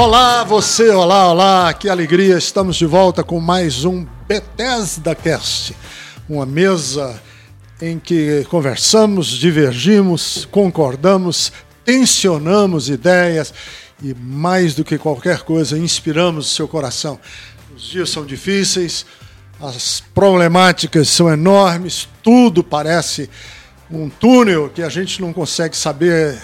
Olá, você, olá, olá, que alegria, estamos de volta com mais um Bethesda Cast, uma mesa em que conversamos, divergimos, concordamos, tensionamos ideias e, mais do que qualquer coisa, inspiramos o seu coração. Os dias são difíceis, as problemáticas são enormes, tudo parece um túnel que a gente não consegue saber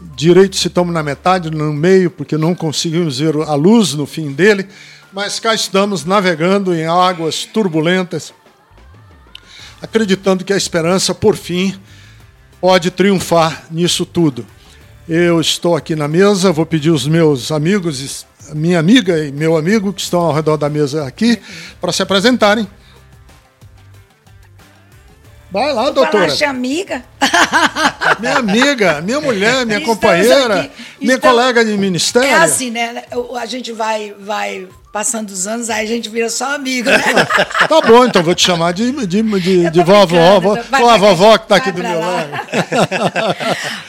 direito se estamos na metade, no meio, porque não conseguimos ver a luz no fim dele, mas cá estamos navegando em águas turbulentas, acreditando que a esperança, por fim, pode triunfar nisso tudo. Eu estou aqui na mesa, vou pedir os meus amigos, minha amiga e meu amigo que estão ao redor da mesa aqui, para se apresentarem. Vai lá, doutora. Falaste amiga? Minha amiga, minha mulher, minha Estamos companheira, aqui. minha colega de ministério. É assim, né? A gente vai, vai passando os anos, aí a gente vira só amigo, né? Tá bom, então vou te chamar de, de, de, de tô vovó. Vó, Ó, a vovó que está aqui do meu lado.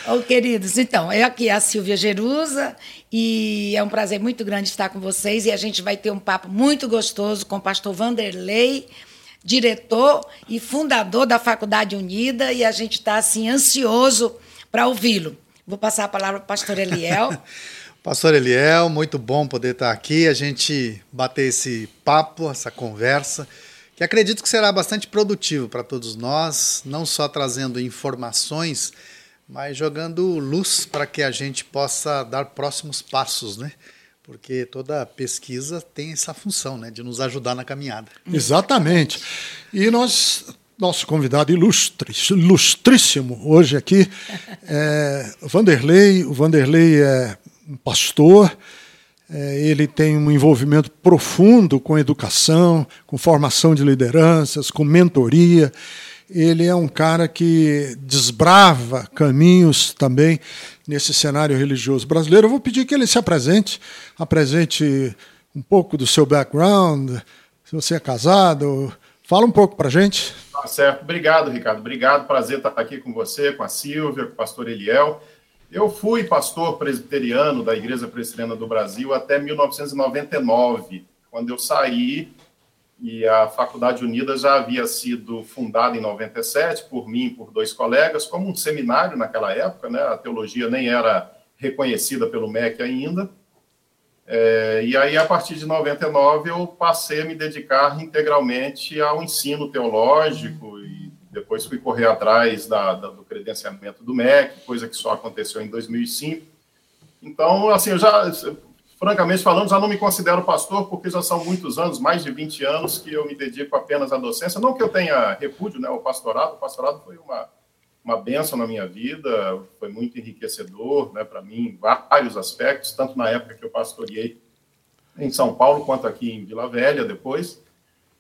Ô, queridos, então, eu aqui, a Silvia Jerusa, e é um prazer muito grande estar com vocês, e a gente vai ter um papo muito gostoso com o pastor Vanderlei, diretor e fundador da Faculdade Unida, e a gente está, assim, ansioso para ouvi-lo. Vou passar a palavra para o pastor Eliel. Pastor Eliel, muito bom poder estar aqui, a gente bater esse papo, essa conversa, que acredito que será bastante produtivo para todos nós, não só trazendo informações, mas jogando luz para que a gente possa dar próximos passos, né? Porque toda pesquisa tem essa função, né, de nos ajudar na caminhada. Exatamente. E nós, nosso convidado ilustre, ilustríssimo hoje aqui é Vanderlei. O Vanderlei é um pastor, é, ele tem um envolvimento profundo com educação, com formação de lideranças, com mentoria. Ele é um cara que desbrava caminhos também nesse cenário religioso brasileiro. Eu vou pedir que ele se apresente, apresente um pouco do seu background, se você é casado, fala um pouco para gente. Tá certo. Obrigado, Ricardo. Obrigado. Prazer estar aqui com você, com a Silvia, com o pastor Eliel. Eu fui pastor presbiteriano da Igreja Presbiteriana do Brasil até 1999, quando eu saí e a Faculdade Unida já havia sido fundada em 97 por mim e por dois colegas, como um seminário naquela época, né? A teologia nem era reconhecida pelo MEC ainda. É, e aí, a partir de 99, eu passei a me dedicar integralmente ao ensino teológico e depois fui correr atrás da, da- do credenciamento do MEC, coisa que só aconteceu em 2005. Então, assim, eu já, francamente falando, já não me considero pastor, porque já são muitos anos, mais de 20 anos, que eu me dedico apenas à docência. Não que eu tenha repúdio né, ao pastorado, o pastorado foi uma, uma benção na minha vida, foi muito enriquecedor né, para mim, em vários aspectos, tanto na época que eu pastoreei em São Paulo, quanto aqui em Vila Velha depois.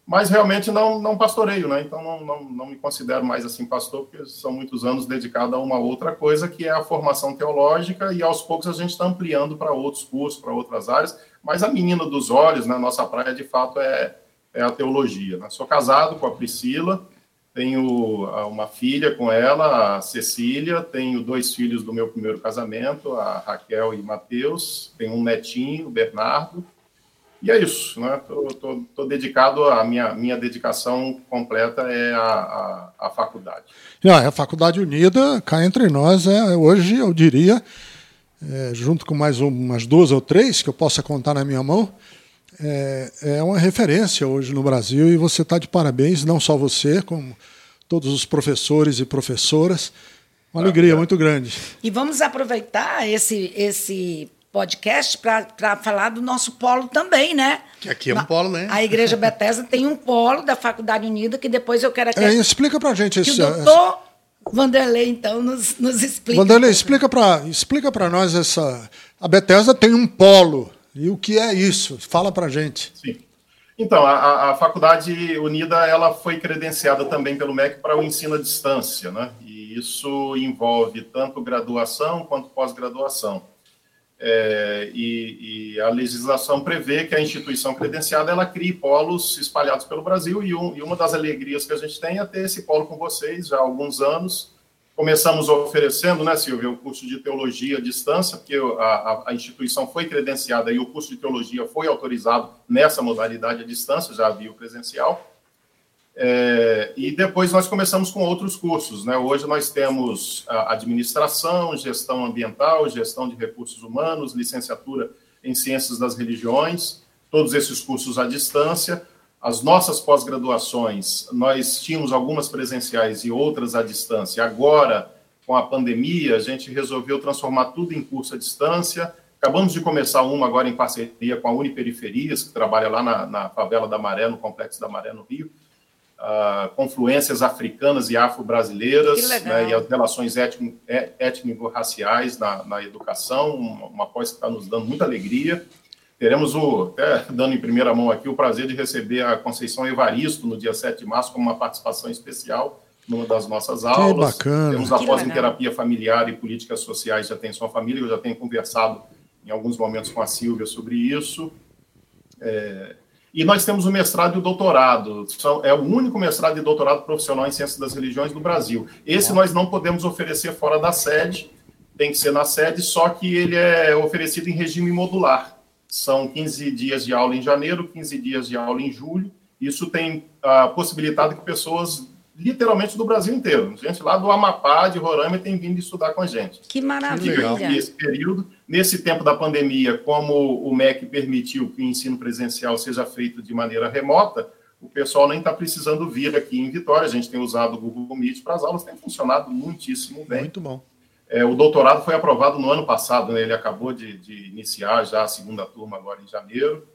Mas realmente não, não pastoreio, né? Então não, não, não me considero mais assim pastor, porque são muitos anos dedicado a uma outra coisa, que é a formação teológica, e aos poucos a gente está ampliando para outros cursos, para outras áreas. Mas a menina dos olhos, né? Nossa praia, de fato, é, é a teologia. Né? Sou casado com a Priscila, Tenho ah, uma filha com ela, a Cecília, tenho dois filhos do meu primeiro casamento, a Raquel e Matheus, tenho um netinho, o Bernardo, e é isso, né? Tô, tô, tô dedicado, a minha, minha dedicação completa é a, a, a faculdade. Ah, a Faculdade Unida, cá entre nós, é hoje, eu diria, é, junto com mais umas duas ou três que eu possa contar na minha mão, é, é uma referência hoje no Brasil e você está de parabéns, não só você, como todos os professores e professoras. Uma alegria muito grande. E vamos aproveitar esse, esse podcast para falar do nosso polo também, né? Que aqui é um polo, né? A Igreja Bethesda tem um polo da Faculdade Unida que depois eu quero... É, explica para gente que esse... o doutor Vanderlei, então, nos, nos explica. Vanderlei, explica para explica nós essa... A Bethesda tem um polo. E o que é isso? Fala para gente. Sim. Então, a, a, Faculdade Unida ela foi credenciada também pelo MEC para o ensino à distância, né? E isso envolve tanto graduação quanto pós-graduação. É, e, e, a legislação prevê que a instituição credenciada ela crie polos espalhados pelo Brasil e, um, e, uma das alegrias que a gente tem é ter esse polo com vocês já há alguns anos. Começamos oferecendo, né, Silvia, o curso de teologia à distância, porque a, a, a instituição foi credenciada e o curso de teologia foi autorizado nessa modalidade à distância, já havia o presencial. É, e depois nós começamos com outros cursos. Né? Hoje nós temos administração, gestão ambiental, gestão de recursos humanos, licenciatura em ciências das religiões, todos esses cursos à distância. As nossas pós-graduações, nós tínhamos algumas presenciais e outras à distância. Agora, com a pandemia, a gente resolveu transformar tudo em curso à distância. Acabamos de começar uma agora em parceria com a Uniperiferias, que trabalha lá na, na favela da Maré, no Complexo da Maré, no Rio uh, confluências africanas e afro-brasileiras né, e as relações é, étnico-raciais na, na, educação, uma, uma pós que está nos dando muita alegria. Teremos, o, até dando em primeira mão aqui, o prazer de receber a Conceição Evaristo no dia 7 de março como uma participação especial numa das nossas aulas. Que bacana. Temos a pós em terapia familiar e políticas sociais de atenção à família, eu já tenho conversado em alguns momentos com a Silvia sobre isso. É, e nós temos o mestrado e o doutorado. São, é o único mestrado e doutorado profissional em ciências das religiões do Brasil. Esse nós não podemos oferecer fora da sede, tem que ser na sede, só que ele é oferecido em regime modular. São 15 dias de aula em janeiro, 15 dias de aula em julho. Isso tem a possibilidade que pessoas literalmente do Brasil inteiro. Gente lá do Amapá, de Roraima, tem vindo estudar com a gente. Que maravilha! E esse período, nesse tempo da pandemia, como o MEC permitiu que o ensino presencial seja feito de maneira remota, o pessoal nem está precisando vir aqui em Vitória. A gente tem usado o Google Meet para as aulas, tem funcionado muitíssimo bem. Muito bom. É, o doutorado foi aprovado no ano passado, né? ele acabou de, de iniciar já a segunda turma agora em janeiro.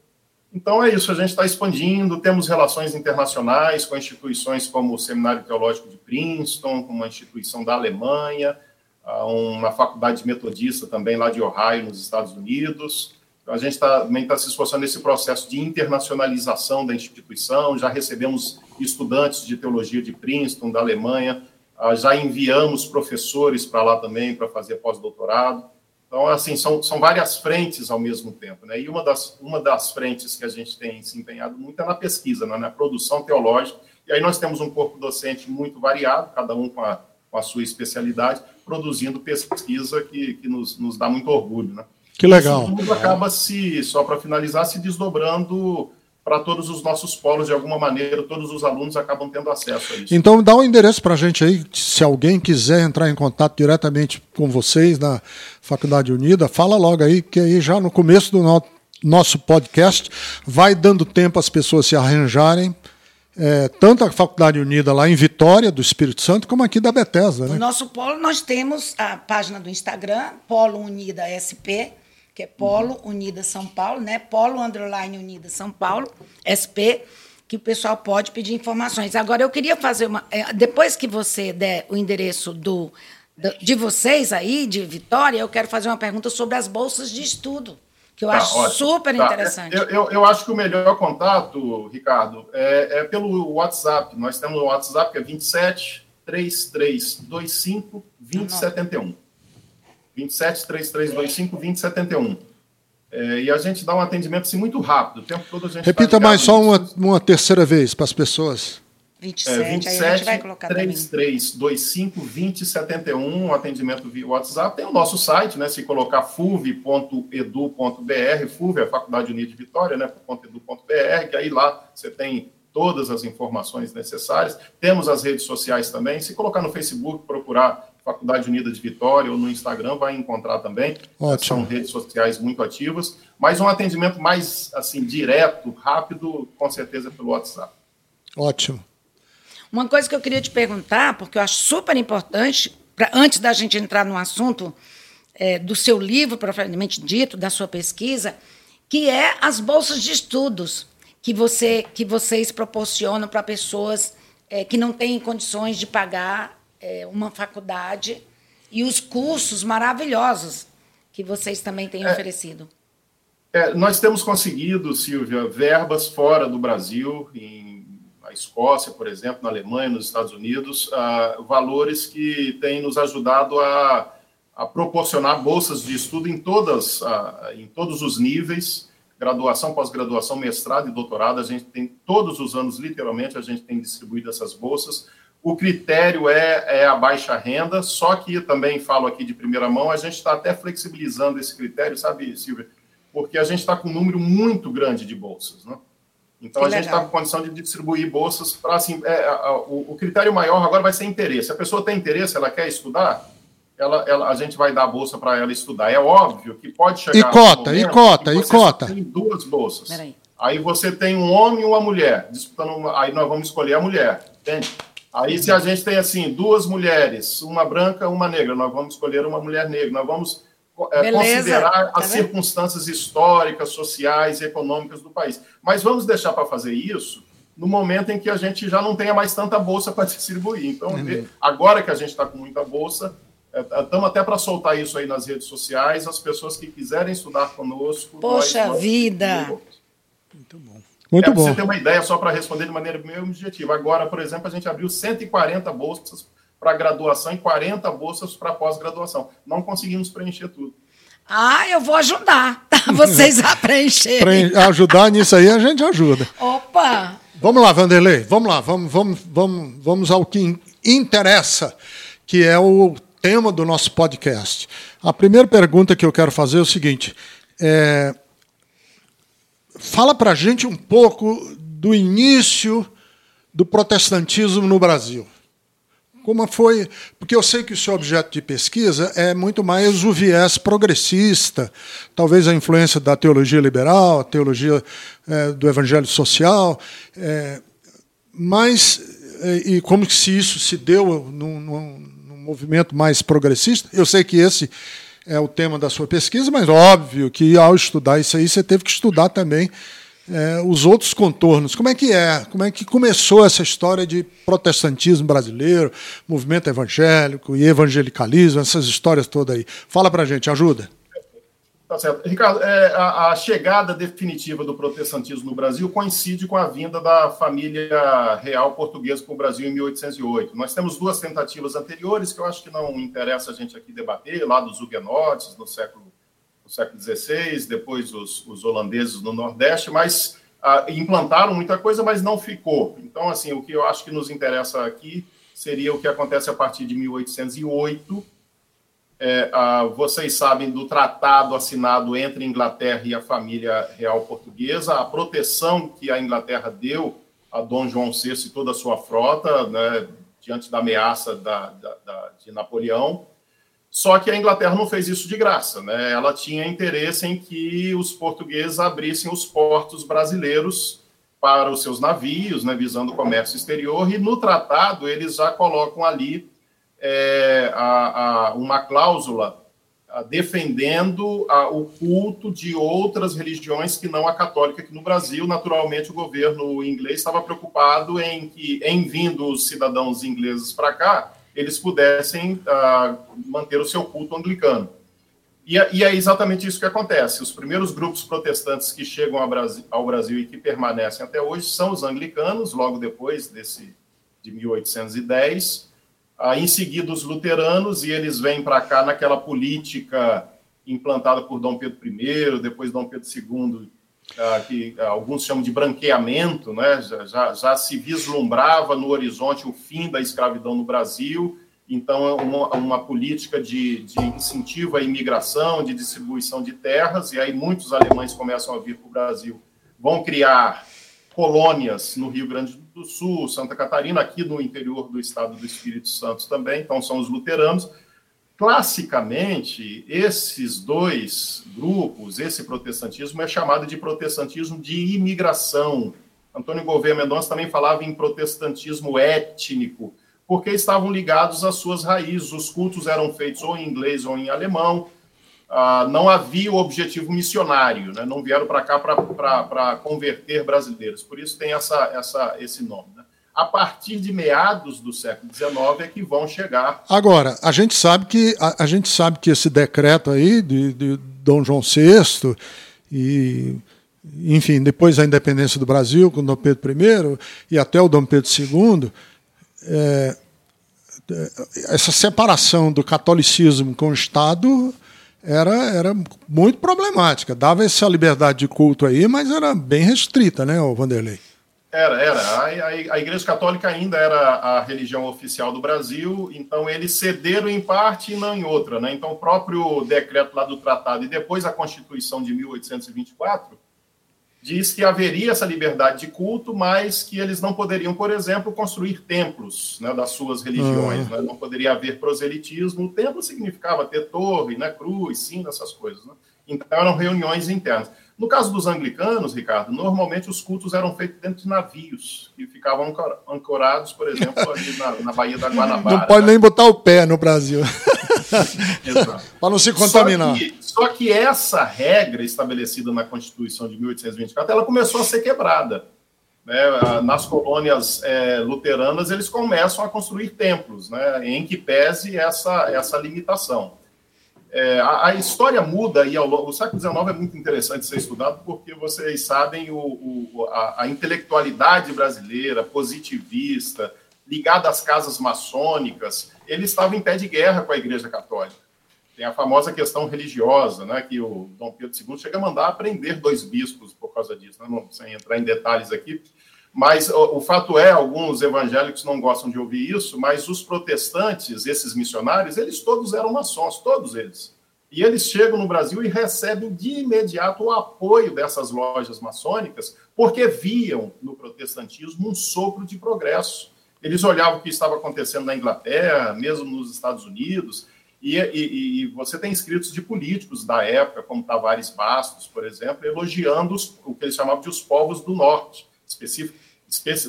Então é isso, a gente está expandindo, temos relações internacionais com instituições como o Seminário Teológico de Princeton, com uma instituição da Alemanha, uma faculdade metodista também lá de Ohio, nos Estados Unidos. Então, a gente tá, também está se esforçando nesse processo de internacionalização da instituição, já recebemos estudantes de teologia de Princeton, da Alemanha, ah, já enviamos professores para lá também para fazer pós-doutorado. Então, assim, são, são várias frentes ao mesmo tempo, né? E uma das, uma das frentes que a gente tem se empenhado muito é na pesquisa, né? na produção teológica. E aí nós temos um corpo docente muito variado, cada um com a, com a sua especialidade, produzindo pesquisa que, que nos, nos dá muito orgulho, né? Que legal. Isso tudo acaba se, só para finalizar, se desdobrando para todos os nossos polos, de alguma maneira, todos os alunos acabam tendo acesso a isso. Então, dá um endereço para a gente aí, se alguém quiser entrar em contato diretamente com vocês na Faculdade Unida, fala logo aí, que aí já no começo do no nosso podcast vai dando tempo às pessoas se arranjarem, é, tanto a Faculdade Unida lá em Vitória, do Espírito Santo, como aqui da Bethesda. Né? No nosso polo, nós temos a página do Instagram, Polo Unida SP, que é Polo Unida São Paulo, né? Polo Underline Unida São Paulo, SP, que o pessoal pode pedir informações. Agora, eu queria fazer uma. É, depois que você der o endereço do, de vocês aí, de Vitória, eu quero fazer uma pergunta sobre as bolsas de estudo, que eu tá, acho ótimo. super tá. interessante. Eu, eu, eu, acho que o melhor contato, Ricardo, é, é pelo WhatsApp. Nós temos o WhatsApp que é 27 3325 2071. 27 3325 2071. É, e a gente dá um atendimento assim, muito rápido. O tempo todo a gente Repita tá mais só uma, uma terceira vez para as pessoas. 27, é, 27 aí a gente vai colocar 33 25 20 71, um atendimento via WhatsApp. Tem o nosso site, né? Se colocar fuv.edu.br, FUV é a Faculdade Unida de Vitória, né? .edu.br, que aí lá você tem todas as informações necessárias. Temos as redes sociais também. Se colocar no Facebook, procurar Faculdade Unida de Vitória ou no Instagram, vai encontrar também. Ótimo. São redes sociais muito ativas. Mas um atendimento mais assim direto, rápido, com certeza pelo WhatsApp. Ótimo. Uma coisa que eu queria te perguntar, porque eu acho super importante, pra, antes da gente entrar no assunto é, do seu livro, propriamente dito, da sua pesquisa, que é as bolsas de estudos que, você, que vocês proporcionam para pessoas é, que não têm condições de pagar é, uma faculdade e os cursos maravilhosos que vocês também têm oferecido. É, nós temos conseguido, Silvia, verbas fora do Brasil, em na Escócia, por exemplo, na Alemanha, nos Estados Unidos, uh, valores que têm nos ajudado a, a proporcionar bolsas de estudo em, todas, uh, em todos os níveis, graduação, pós-graduação, mestrado e doutorado, a gente tem todos os anos, literalmente, a gente tem distribuído essas bolsas. O critério é, é a baixa renda, só que também falo aqui de primeira mão, a gente está até flexibilizando esse critério, sabe, Silvia? Porque a gente está com um número muito grande de bolsas, né? Então que a gente está com condição de distribuir bolsas para assim, é, a, o, o, critério maior agora vai ser interesse. A pessoa tem interesse, ela quer estudar, ela, ela a gente vai dar a bolsa para ela estudar. É óbvio que pode chegar. E cota, e cota, e cota. Tem duas bolsas. Aí. aí. você tem um homem e uma mulher disputando. Uma, aí nós vamos escolher a mulher, entende? Aí se a gente tem assim duas mulheres, uma branca, uma negra, nós vamos escolher uma mulher negra. Nós vamos é, considerar tá as circunstâncias históricas, sociais e econômicas do país. Mas vamos deixar para fazer isso no momento em que a gente já não tenha mais tanta bolsa para distribuir. Então, uhum. agora que a gente está com muita bolsa, estamos é, até para soltar isso aí nas redes sociais. As pessoas que quiserem estudar conosco. Poxa nós, vida! Bom. Muito é, bom. Você ter uma ideia, só para responder de maneira meio objetiva. Agora, por exemplo, a gente abriu 140 bolsas para graduação e 40 bolsas para pós-graduação. Não conseguimos preencher tudo. Ah, eu vou ajudar tá? vocês a preencherem. ajudar nisso aí a gente ajuda. Opa! Vamos lá, Vanderlei, vamos lá, vamos, vamos, vamos, vamos ao que interessa, que é o tema do nosso podcast. A primeira pergunta que eu quero fazer é o seguinte: é, fala para a gente um pouco do início do protestantismo no Brasil. Como foi? Porque eu sei que o seu objeto de pesquisa é muito mais o viés progressista, talvez a influência da teologia liberal, a teologia é, do evangelho social, é, mas é, e como se isso se deu num, num, num movimento mais progressista. Eu sei que esse é o tema da sua pesquisa, mas óbvio que ao estudar isso aí você teve que estudar também é, os outros contornos. Como é que é? Como é que começou essa história de protestantismo brasileiro, movimento evangélico e evangelicalismo, essas histórias todas aí? Fala para gente, ajuda. Tá certo. Ricardo, é, a, a, chegada definitiva do protestantismo no Brasil coincide com a vinda da família real portuguesa para o Brasil em 1808. Nós temos duas tentativas anteriores que eu acho que não interessa a gente aqui debater, lá dos huguenotes, no século no século XVI, depois os, os holandeses no Nordeste, mas ah, implantaram muita coisa, mas não ficou. Então, assim, o que eu acho que nos interessa aqui seria o que acontece a partir de 1808. É, ah, vocês sabem do tratado assinado entre a Inglaterra e a família real portuguesa, a proteção que a Inglaterra deu a Dom João VI e toda a sua frota, né, diante da ameaça da, da, da, de Napoleão. Só que a Inglaterra não fez isso de graça, né? Ela tinha interesse em que os portugueses abrissem os portos brasileiros para os seus navios, né, visando o comércio exterior, e no tratado eles já colocam ali é, a, a, uma cláusula a, defendendo o culto de outras religiões que não a católica aqui no Brasil. Naturalmente, o governo inglês estava preocupado em que, em vindo os cidadãos ingleses para cá, eles pudessem uh, manter o seu culto anglicano. E, e, é exatamente isso que acontece. Os primeiros grupos protestantes que chegam ao Brasil, ao Brasil, e que permanecem até hoje são os anglicanos, logo depois desse de 1810. Uh, em seguida, os luteranos, e eles vêm para cá naquela política implantada por Dom Pedro I, depois Dom Pedro II ah, que alguns chamam de branqueamento, né? já, já, já, se vislumbrava no horizonte o fim da escravidão no Brasil, então é uma, uma política de, de, incentivo à imigração, de distribuição de terras, e aí muitos alemães começam a vir para o Brasil, vão criar colônias no Rio Grande do Sul, Santa Catarina, aqui no interior do estado do Espírito Santo também, então são os luteranos, Classicamente, esses dois grupos, esse protestantismo é chamado de protestantismo de imigração. Antônio Gouveia Mendonça também falava em protestantismo étnico, porque estavam ligados às suas raízes. Os cultos eram feitos ou em inglês ou em alemão. Ah, não havia o objetivo missionário, né? não vieram para cá para converter brasileiros. Por isso tem essa, essa, esse nome. Né? a partir de meados do século XIX é que vão chegar. Agora, a gente sabe que, a, a gente sabe que esse decreto aí de, de Dom João VI e enfim, depois da independência do Brasil, com Dom Pedro I e até o Dom Pedro II, é, é, essa separação do catolicismo com o Estado era, era muito problemática. Dava essa liberdade de culto aí, mas era bem restrita, né, o Vanderlei? Era, era. A, a, a, Igreja Católica ainda era a religião oficial do Brasil, então eles cederam em parte e não em outra. Né? Então, o próprio decreto lá do tratado e depois a Constituição de 1824 diz que haveria essa liberdade de culto, mas que eles não poderiam, por exemplo, construir templos né, das suas religiões. Uhum. Né? Não poderia haver proselitismo. O templo significava ter torre, né, cruz, sim, essas coisas. Né? Então, eram reuniões internas. No caso dos anglicanos, Ricardo, normalmente os cultos eram feitos dentro de navios, que ficavam ancorados, por exemplo, ali na, na Baía da Guanabara. Não pode nem botar o pé no Brasil. Para não se contaminar. Só que, só que, essa regra estabelecida na Constituição de 1824, ela começou a ser quebrada. Né? Nas colônias é, luteranas, eles começam a construir templos, né? em que pese essa, essa limitação. É, a, a, história muda e ao. O século XIX é muito interessante ser estudado porque vocês sabem o, o a, a, intelectualidade brasileira, positivista, ligada às casas maçônicas, ele estava em pé de guerra com a Igreja Católica. Tem a famosa questão religiosa, né, que o Dom Pedro II chega a mandar prender dois bispos por causa disso, né, não, sem entrar em detalhes aqui. Mas o, o, fato é, alguns evangélicos não gostam de ouvir isso, mas os protestantes, esses missionários, eles todos eram maçons, todos eles. E eles chegam no Brasil e recebem de imediato o apoio dessas lojas maçônicas, porque viam no protestantismo um sopro de progresso. Eles olhavam o que estava acontecendo na Inglaterra, mesmo nos Estados Unidos, e, e, e, você tem escritos de políticos da época, como Tavares Bastos, por exemplo, elogiando os, o que eles chamavam de os povos do norte, específico,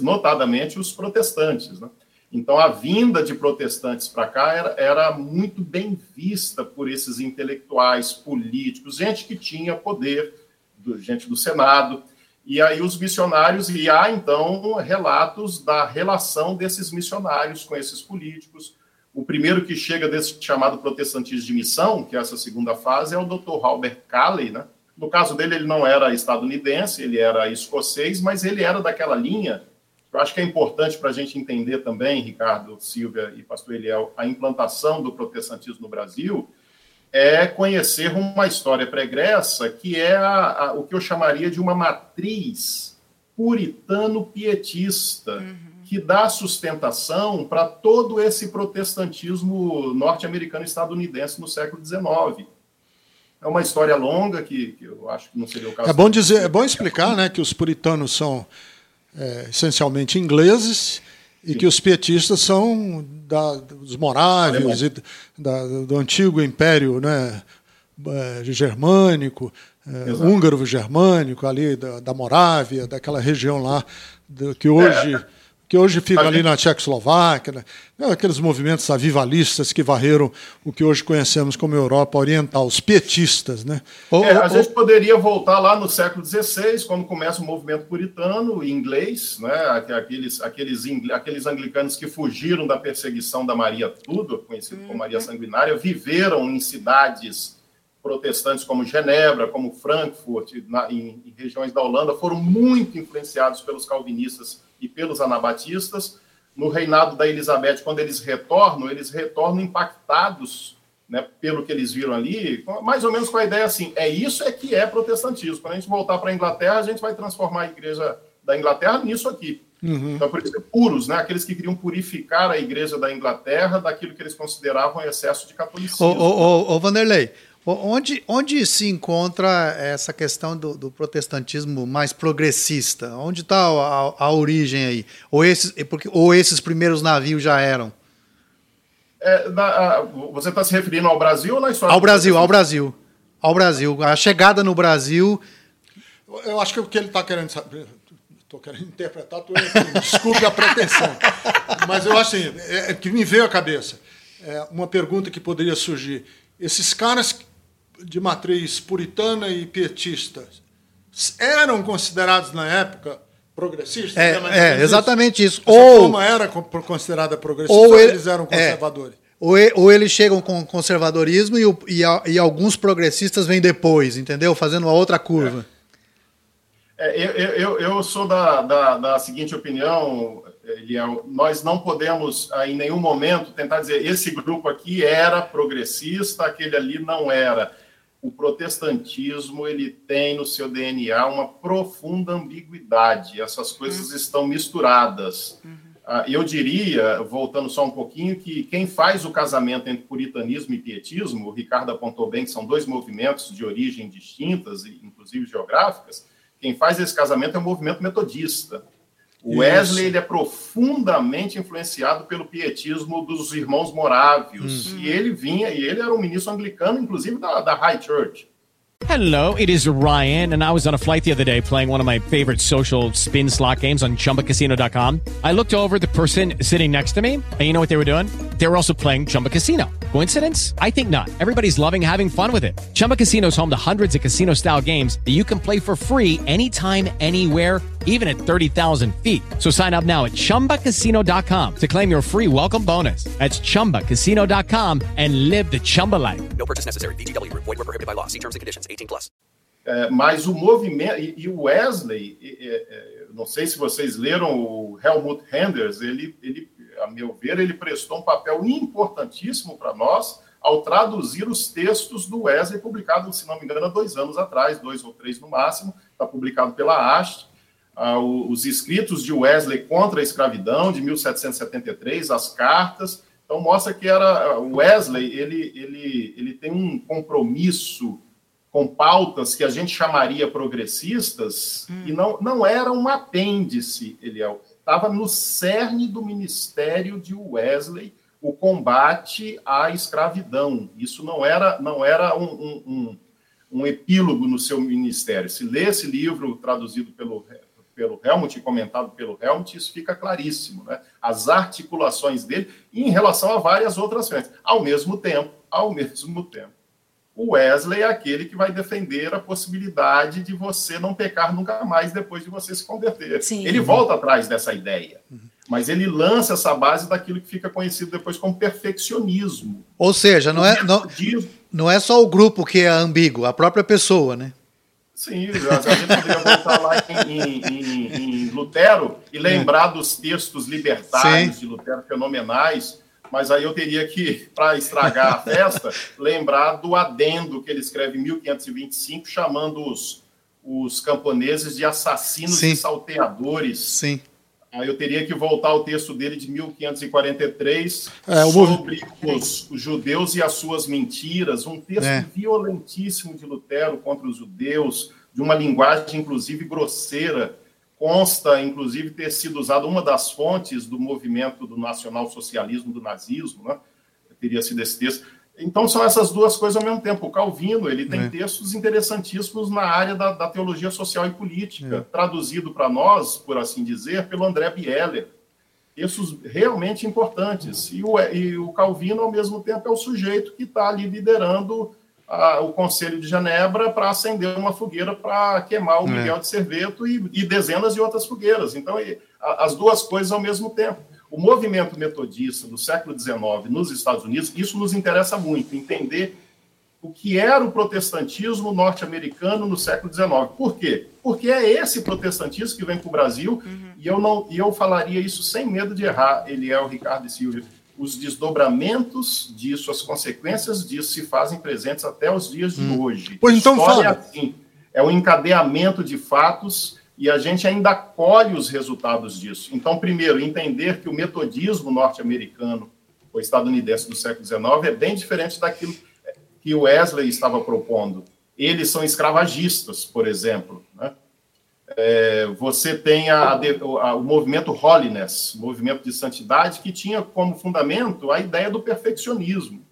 notadamente os protestantes. Né? Então, a vinda de protestantes para cá era, era, muito bem vista por esses intelectuais políticos, gente que tinha poder, do, gente do Senado. E aí, os missionários, e há então relatos da relação desses missionários com esses políticos. O primeiro que chega desse chamado protestantismo de missão, que é essa segunda fase, é o Dr. Albert Calley, né? No caso dele, ele não era estadunidense, ele era escocês, mas ele era daquela linha. Eu acho que é importante para a gente entender também, Ricardo, Silvia e Pastor Eliel, a implantação do protestantismo no Brasil é conhecer uma história pregressa que é a, a, o que eu chamaria de uma matriz puritano-pietista, uhum. que dá sustentação para todo esse protestantismo norte-americano estadunidense no século XIX. É uma história longa que, que, eu acho que não seria o caso. É bom dizer, é bom explicar, né, que os puritanos são é, essencialmente ingleses e Sim. que os pietistas são da, dos morávios e da, do antigo império, né, é, germânico, é, húngaro-germânico ali da, da Morávia, daquela região lá do, que hoje é que hoje fica ali na Tchecoslováquia, né? Aqueles movimentos avivalistas que varreram o que hoje conhecemos como Europa Oriental, os pietistas. Né? Ou, é, a ou... gente poderia voltar lá no século XVI, quando começa o movimento puritano inglês, né? aqueles, aqueles, aqueles anglicanos que fugiram da perseguição da Maria Tudor, conhecido como Maria uhum. Sanguinária, viveram em cidades protestantes como Genebra, como Frankfurt, na, em, em regiões da Holanda, foram muito influenciados pelos calvinistas e pelos anabatistas. No reinado da Elizabeth, quando eles retornam, eles retornam impactados né, pelo que eles viram ali, mais ou menos com a ideia assim, é isso é que é protestantismo. Quando a gente voltar para a Inglaterra, a gente vai transformar a igreja da Inglaterra nisso aqui. Uhum. Então, por isso, puros, né? Aqueles que queriam purificar a igreja da Inglaterra daquilo que eles consideravam excesso de catolicismo. Ô, ô, ô, Vanderlei, onde, onde se encontra essa questão do, do protestantismo mais progressista? Onde está a, a, origem aí? Ou esses, porque, ou esses primeiros navios já eram? É, na, a, você está se referindo ao Brasil ou na história? Ao Brasil, ao Brasil. Ao Brasil. A chegada no Brasil. Eu acho que o que ele está querendo saber. Estou querendo interpretar, tô, desculpe a pretensão. Mas eu acho assim, é, é, que me veio à cabeça. É, uma pergunta que poderia surgir. Esses caras de matriz puritana e pietista eram considerados na época progressistas? É, é exatamente isso. Essa ou era considerada progressista ou, ou eles eram é, conservadores? É, ou, ou, eles chegam com conservadorismo e, e, e, alguns progressistas vêm depois, entendeu? Fazendo uma outra curva. É, eu, eu, eu, sou da, da, da seguinte opinião, Eliel, nós não podemos em nenhum momento tentar dizer esse grupo aqui era progressista, aquele ali não era o protestantismo ele tem no seu DNA uma profunda ambiguidade. Essas coisas uhum. estão misturadas. Uhum. Uh, eu diria, voltando só um pouquinho, que quem faz o casamento entre puritanismo e pietismo, o Ricardo apontou bem que são dois movimentos de origem distintas, inclusive geográficas, quem faz esse casamento é o movimento metodista. O Wesley ele é profundamente influenciado pelo pietismo dos irmãos morávios. Uhum. E ele vinha, e ele era um ministro anglicano, inclusive da, da High Church. Hello, it is Ryan, and I was on a flight the other day playing one of my favorite social spin slot games on chumbacasino.com. I looked over the person sitting next to me, and you know what they were doing? They were also playing Chumba Casino. Coincidence? I think not. Everybody's loving having fun with it. Chumba Casino is home to hundreds of casino style games that you can play for free anytime, anywhere, even at 30,000 feet. So sign up now at chumbacasino.com to claim your free welcome bonus. That's chumbacasino.com and live the Chumba life. No purchase necessary. DTW, void, were prohibited by law. See terms and conditions 18 plus. É, mas o movimento, e, o Wesley, é, não sei se vocês leram o Helmut Henders, ele, ele a meu ver, ele prestou um papel importantíssimo para nós ao traduzir os textos do Wesley, publicado, se não me engano, há dois anos atrás, dois ou três no máximo, está publicado pela Haste, ah, os escritos de Wesley contra a escravidão, de 1773, as cartas, então mostra que era o Wesley, ele, ele, ele tem um compromisso com pautas que a gente chamaria progressistas, hum. e não, não era um apêndice, ele é estava no cerne do ministério de Wesley o combate à escravidão. Isso não era, não era um, um, um, um epílogo no seu ministério. Se lê esse livro traduzido pelo, pelo Helmut e comentado pelo Helmut, isso fica claríssimo. Né? As articulações dele em relação a várias outras frentes. Ao mesmo tempo, ao mesmo tempo, o Wesley é aquele que vai defender a possibilidade de você não pecar nunca mais depois de você se converter. Sim. Ele volta atrás dessa ideia, mas ele lança essa base daquilo que fica conhecido depois como perfeccionismo. Ou seja, não é, não, não é só o grupo que é ambíguo, a própria pessoa, né? Sim, a gente poderia voltar lá em, em, em, Lutero e lembrar dos textos libertários Sim. de Lutero fenomenais mas aí eu teria que, para estragar a festa, lembrar do adendo que ele escreve em 1525, chamando os, os camponeses de assassinos Sim. e salteadores. Sim. Aí eu teria que voltar ao texto dele de 1543 é, sobre os, os, judeus e as suas mentiras, um texto é. violentíssimo de Lutero contra os judeus, de uma linguagem inclusive grosseira consta, inclusive, ter sido usada uma das fontes do movimento do nacional-socialismo, do nazismo, né? teria sido esse texto. Então, são essas duas coisas ao mesmo tempo. O Calvino ele tem é. textos interessantíssimos na área da, da teologia social e política, é. traduzido para nós, por assim dizer, pelo André Bieler. Textos realmente importantes. E o, e o Calvino, ao mesmo tempo, é o sujeito que está ali liderando a, o Conselho de Genebra para acender uma fogueira para queimar o é. Miguel de Cerveto e, e, dezenas de outras fogueiras. Então, e, a, as duas coisas ao mesmo tempo. O movimento metodista do século XIX nos Estados Unidos, isso nos interessa muito, entender o que era o protestantismo norte-americano no século XIX. Por quê? Porque é esse protestantismo que vem para o Brasil, uhum. e, eu não, e eu falaria isso sem medo de errar, ele é o Ricardo e Silvio os desdobramentos disso, as consequências disso se fazem presentes até os dias de hum. hoje. Pois então História fala. É, assim, é um encadeamento de fatos e a gente ainda colhe os resultados disso. Então, primeiro, entender que o metodismo norte-americano ou estadunidense do século XIX é bem diferente daquilo que o Wesley estava propondo. Eles são escravagistas, por exemplo. Né? É, você tem a, a, o movimento Holiness, movimento de santidade, que tinha como fundamento a ideia do perfeccionismo.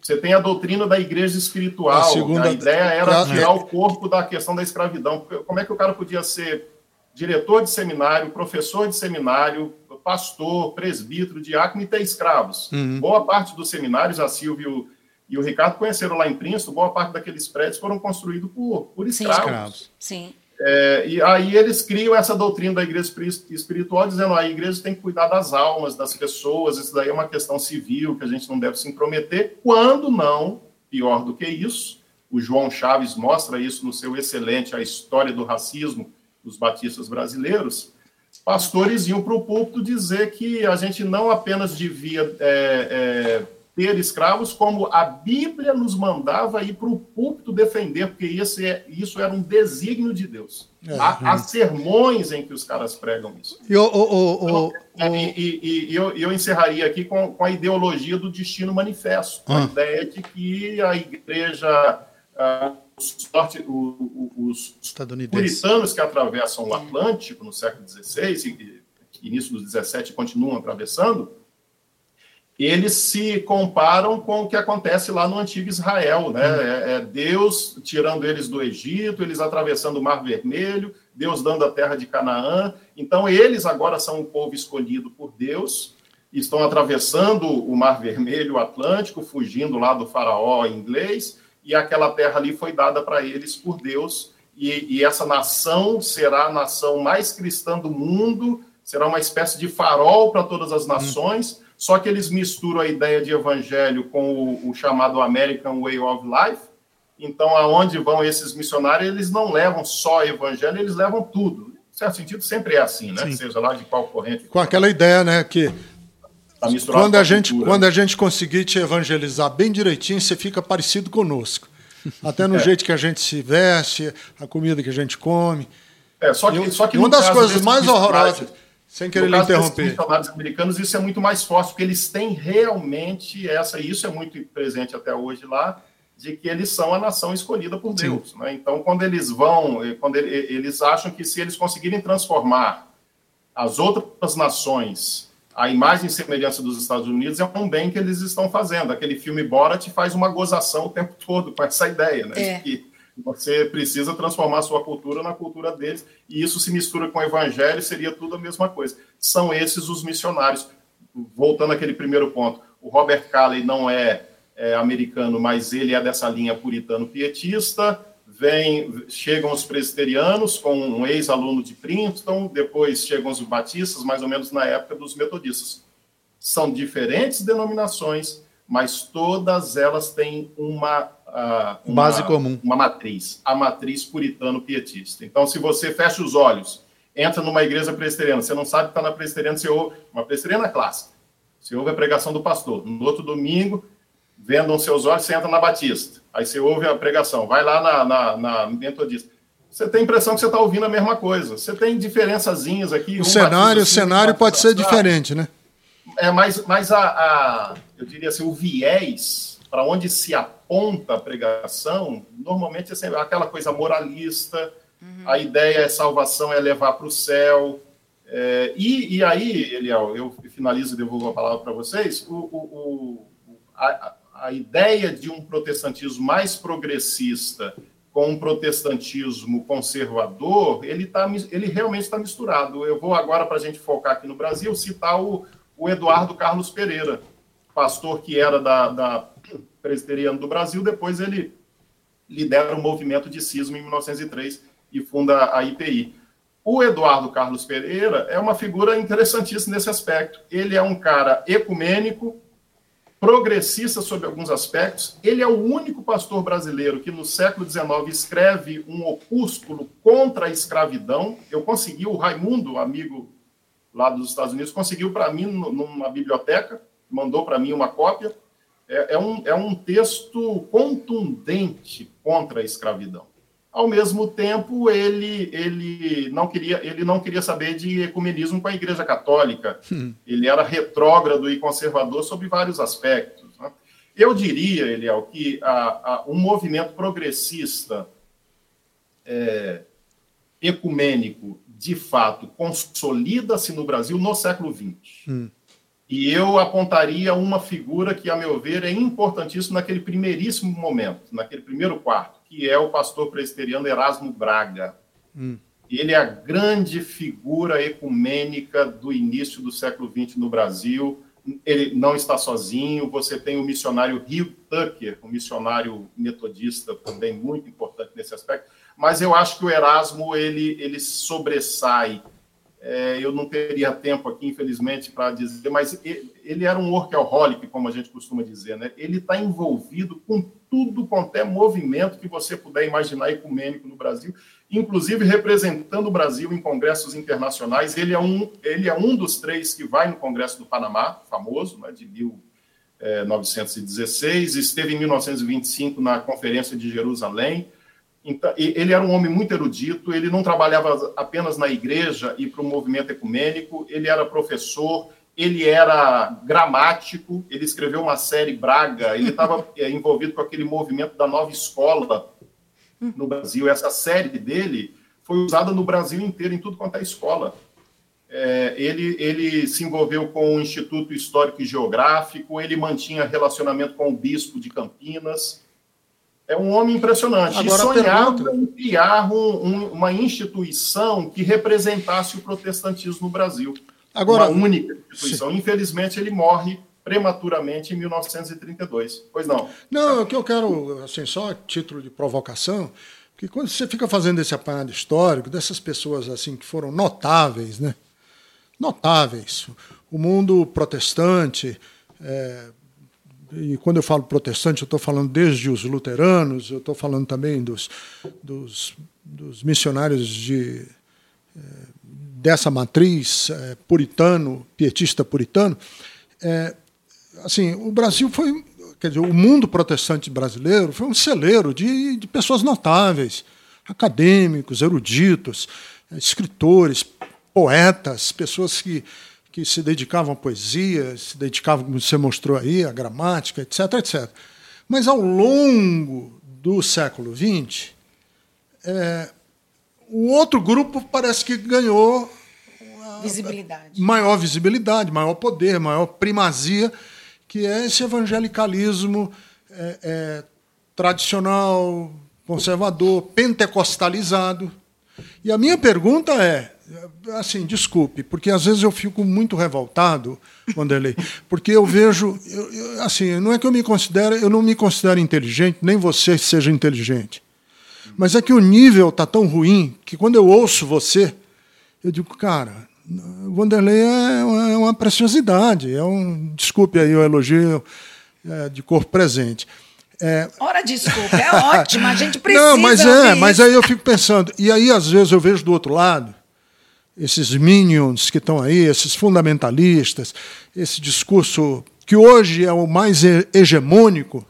Você tem a doutrina da igreja espiritual. A, segunda... a ideia era tirar o corpo da questão da escravidão. Como é que o cara podia ser diretor de seminário, professor de seminário, pastor, presbítero, diácono e ter escravos? Uhum. Boa parte dos seminários, a Silvio e o Ricardo conheceram lá em Princeton, boa parte daqueles prédios foram construídos por, por escravos. Sim. escravos. Sim. É, e aí eles criam essa doutrina da igreja espiritual, dizendo que a igreja tem que cuidar das almas, das pessoas, isso daí é uma questão civil que a gente não deve se intrometer, quando não, pior do que isso, o João Chaves mostra isso no seu excelente A História do Racismo dos Batistas Brasileiros, pastores iam para o púlpito dizer que a gente não apenas devia é, é, ter escravos, como a Bíblia nos mandava ir para o púlpito defender, porque esse é, isso era um desígnio de Deus. É, há, há, sermões em que os caras pregam isso. E, o, o, então, e, eu, eu, encerraria aqui com, com, a ideologia do destino manifesto, ah. a ideia de que a igreja, uh, os, os, os puritanos que atravessam o Atlântico no século XVI início do XVII continuam atravessando, eles se comparam com o que acontece lá no antigo Israel, né? Uhum. É, é, Deus tirando eles do Egito, eles atravessando o Mar Vermelho, Deus dando a terra de Canaã. Então, eles agora são o povo escolhido por Deus, estão atravessando o Mar Vermelho, o Atlântico, fugindo lá do faraó inglês, e aquela terra ali foi dada para eles por Deus. E, e essa nação será a nação mais cristã do mundo, será uma espécie de farol para todas as nações. Uhum só que eles misturam a ideia de evangelho com o, o chamado American Way of Life. Então, aonde vão esses missionários, eles não levam só evangelho, eles levam tudo. Em certo sentido, sempre é assim, né? Sim. Seja lá de qual corrente. Com aquela ideia, né, que tá quando a gente cultura. quando a gente conseguir te evangelizar bem direitinho, você fica parecido conosco. Até no é. jeito que a gente se veste, a comida que a gente come. É, só que, só que uma das coisas mais horrorosas sem querer no lhe interromper. Os missionários americanos, isso é muito mais forte, porque eles têm realmente essa, e isso é muito presente até hoje lá, de que eles são a nação escolhida por Deus. Né? Então, quando eles vão, eh, quando eles acham que se eles conseguirem transformar as outras nações a imagem e semelhança dos Estados Unidos é um bem que eles estão fazendo. Aquele filme Borat faz uma gozação o tempo todo com essa ideia, né? É. Que você precisa transformar sua cultura na cultura deles, e isso se mistura com o evangelho, seria tudo a mesma coisa. São esses os missionários. Voltando àquele primeiro ponto, o Robert Calley não é, é americano, mas ele é dessa linha puritano-pietista. Vem, chegam os presbiterianos com um ex-aluno de Princeton, depois chegam os batistas, mais ou menos na época dos metodistas. São diferentes denominações, mas todas elas têm uma uma base comum, uma matriz, a matriz puritano-pietista. Então, se você fecha os olhos, entra numa igreja presbiteriana, você não sabe que está na presbiteriana, você ouve uma presbiteriana clássica, você ouve a pregação do pastor. No outro domingo, vendam seus olhos, você entra na Batista. Aí você ouve a pregação, vai lá na, na, na Metodista. Você tem a impressão que você está ouvindo a mesma coisa. Você tem diferençazinhas aqui. O um cenário, o cenário pode ser diferente, né? É, mas, mas a, a, eu diria assim, o viés para onde se aponta a pregação, normalmente é sempre aquela coisa moralista, uhum. a ideia é salvação, é levar para o céu. É, e, e aí, Eliel, eu finalizo e devolvo a palavra para vocês, o, o, o a, a ideia de um protestantismo mais progressista com um protestantismo conservador, ele, tá, ele realmente está misturado. Eu vou agora, para a gente focar aqui no Brasil, citar o, o Eduardo Carlos Pereira, pastor que era da, da presbiteriano do Brasil, depois ele lidera o movimento de cisma em 1903 e funda a IPI. O Eduardo Carlos Pereira é uma figura interessantíssima nesse aspecto. Ele é um cara ecumênico, progressista sobre alguns aspectos. Ele é o único pastor brasileiro que no século XIX escreve um opúsculo contra a escravidão. Eu consegui, o Raimundo, amigo lá dos Estados Unidos, conseguiu para mim numa biblioteca mandou para mim uma cópia. É, é, um, é um texto contundente contra a escravidão. Ao mesmo tempo, ele, ele, não queria, ele não queria saber de ecumenismo com a Igreja Católica. Hum. Ele era retrógrado e conservador sobre vários aspectos. Né? Eu diria, Eliel, que a, a, um movimento progressista é, ecumênico, de fato, consolida-se no Brasil no século XX. Hum. E eu apontaria uma figura que, a meu ver, é importantíssima naquele primeiríssimo momento, naquele primeiro quarto, que é o pastor presbiteriano Erasmo Braga. Hum. Ele é a grande figura ecumênica do início do século XX no Brasil. Ele não está sozinho. Você tem o missionário Hugh Tucker, um missionário metodista também muito importante nesse aspecto. Mas eu acho que o Erasmo ele, ele sobressai é, eu não teria tempo aqui, infelizmente, para dizer, mas ele, era um workaholic, como a gente costuma dizer, né? Ele está envolvido com tudo quanto é movimento que você puder imaginar ecumênico no Brasil, inclusive representando o Brasil em congressos internacionais. Ele é um, ele é um dos três que vai no Congresso do Panamá, famoso, né, de 1916, é, esteve em 1925 na Conferência de Jerusalém então, ele era um homem muito erudito, ele não trabalhava apenas na igreja e para o movimento ecumênico, ele era professor, ele era gramático, ele escreveu uma série Braga, ele estava é, envolvido com aquele movimento da nova escola no Brasil. Essa série dele foi usada no Brasil inteiro, em tudo quanto é escola. É, ele, ele se envolveu com o Instituto Histórico e Geográfico, ele mantinha relacionamento com o Bispo de Campinas, é um homem impressionante. Agora, e sonhava pergunta... em criar um, um, uma instituição que representasse o protestantismo no Brasil. Agora, uma única instituição. Sim. Infelizmente, ele morre prematuramente em 1932. Pois não. Não, o que eu quero, assim, só a título de provocação, que quando você fica fazendo esse apanhado histórico dessas pessoas assim que foram notáveis, né? Notáveis. O mundo protestante, é, e quando eu falo protestante, eu estou falando desde os luteranos, eu estou falando também dos, dos, dos missionários de, é, dessa matriz é, puritano, pietista puritano. É, assim, o Brasil foi, quer dizer, o mundo protestante brasileiro foi um celeiro de, de pessoas notáveis, acadêmicos, eruditos, escritores, poetas, pessoas que que se dedicavam à poesia, se dedicavam, como você mostrou aí, à gramática, etc, etc. Mas ao longo do século XX, é, o outro grupo parece que ganhou visibilidade. maior visibilidade, maior poder, maior primazia, que é esse evangelicalismo é, é, tradicional, conservador, pentecostalizado. E a minha pergunta é: assim, desculpe, porque às vezes eu fico muito revoltado, Wanderlei, porque eu vejo, eu, eu, assim, não é que eu me considero, eu não me considero inteligente, nem você seja inteligente, mas é que o nível tá tão ruim que quando eu ouço você, eu digo, cara, Wanderlei é uma, é uma preciosidade, é um, desculpe aí o elogio é, de corpo presente. É... Ora, desculpa, é ótimo, a gente precisa. Não, mas é, mas aí eu fico pensando, e aí às vezes eu vejo do outro lado, esses minions que estão aí, esses fundamentalistas, esse discurso que hoje é o mais hegemônico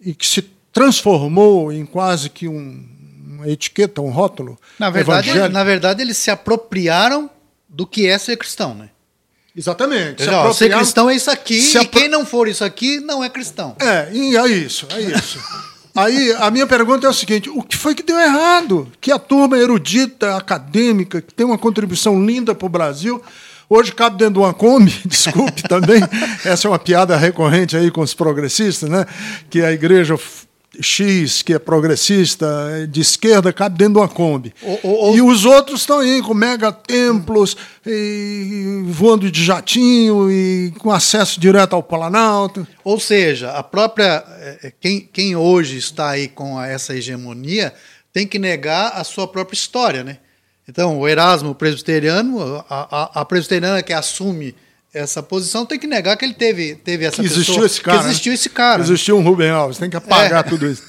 e que se transformou em quase que um, uma etiqueta, um rótulo. Na verdade, na verdade, eles se apropriaram do que é ser cristão, né? Exatamente. Se ser cristão é isso aqui, e quem não for isso aqui não é cristão. É, e é isso, é isso. Aí a minha pergunta é o seguinte: o que foi que deu errado? Que a turma erudita, acadêmica, que tem uma contribuição linda para o Brasil, hoje cabe dentro de uma Kombi, desculpe também, essa é uma piada recorrente aí com os progressistas, né? Que a igreja X, que é progressista, de esquerda, cabe dentro de uma Kombi. E os outros estão aí com mega templos, e, voando de jatinho e com acesso direto ao Planalto. Ou seja, a própria. É, é, quem, quem hoje está aí com essa hegemonia tem que negar a sua própria história, né? Então, o Erasmo presbiteriano, a, a, a presbiteriana que assume essa posição, tem que negar que ele teve, teve essa que existiu pessoa, esse cara. Que existiu né? esse cara. Existiu um Rubem Alves, tem que apagar é. tudo isso.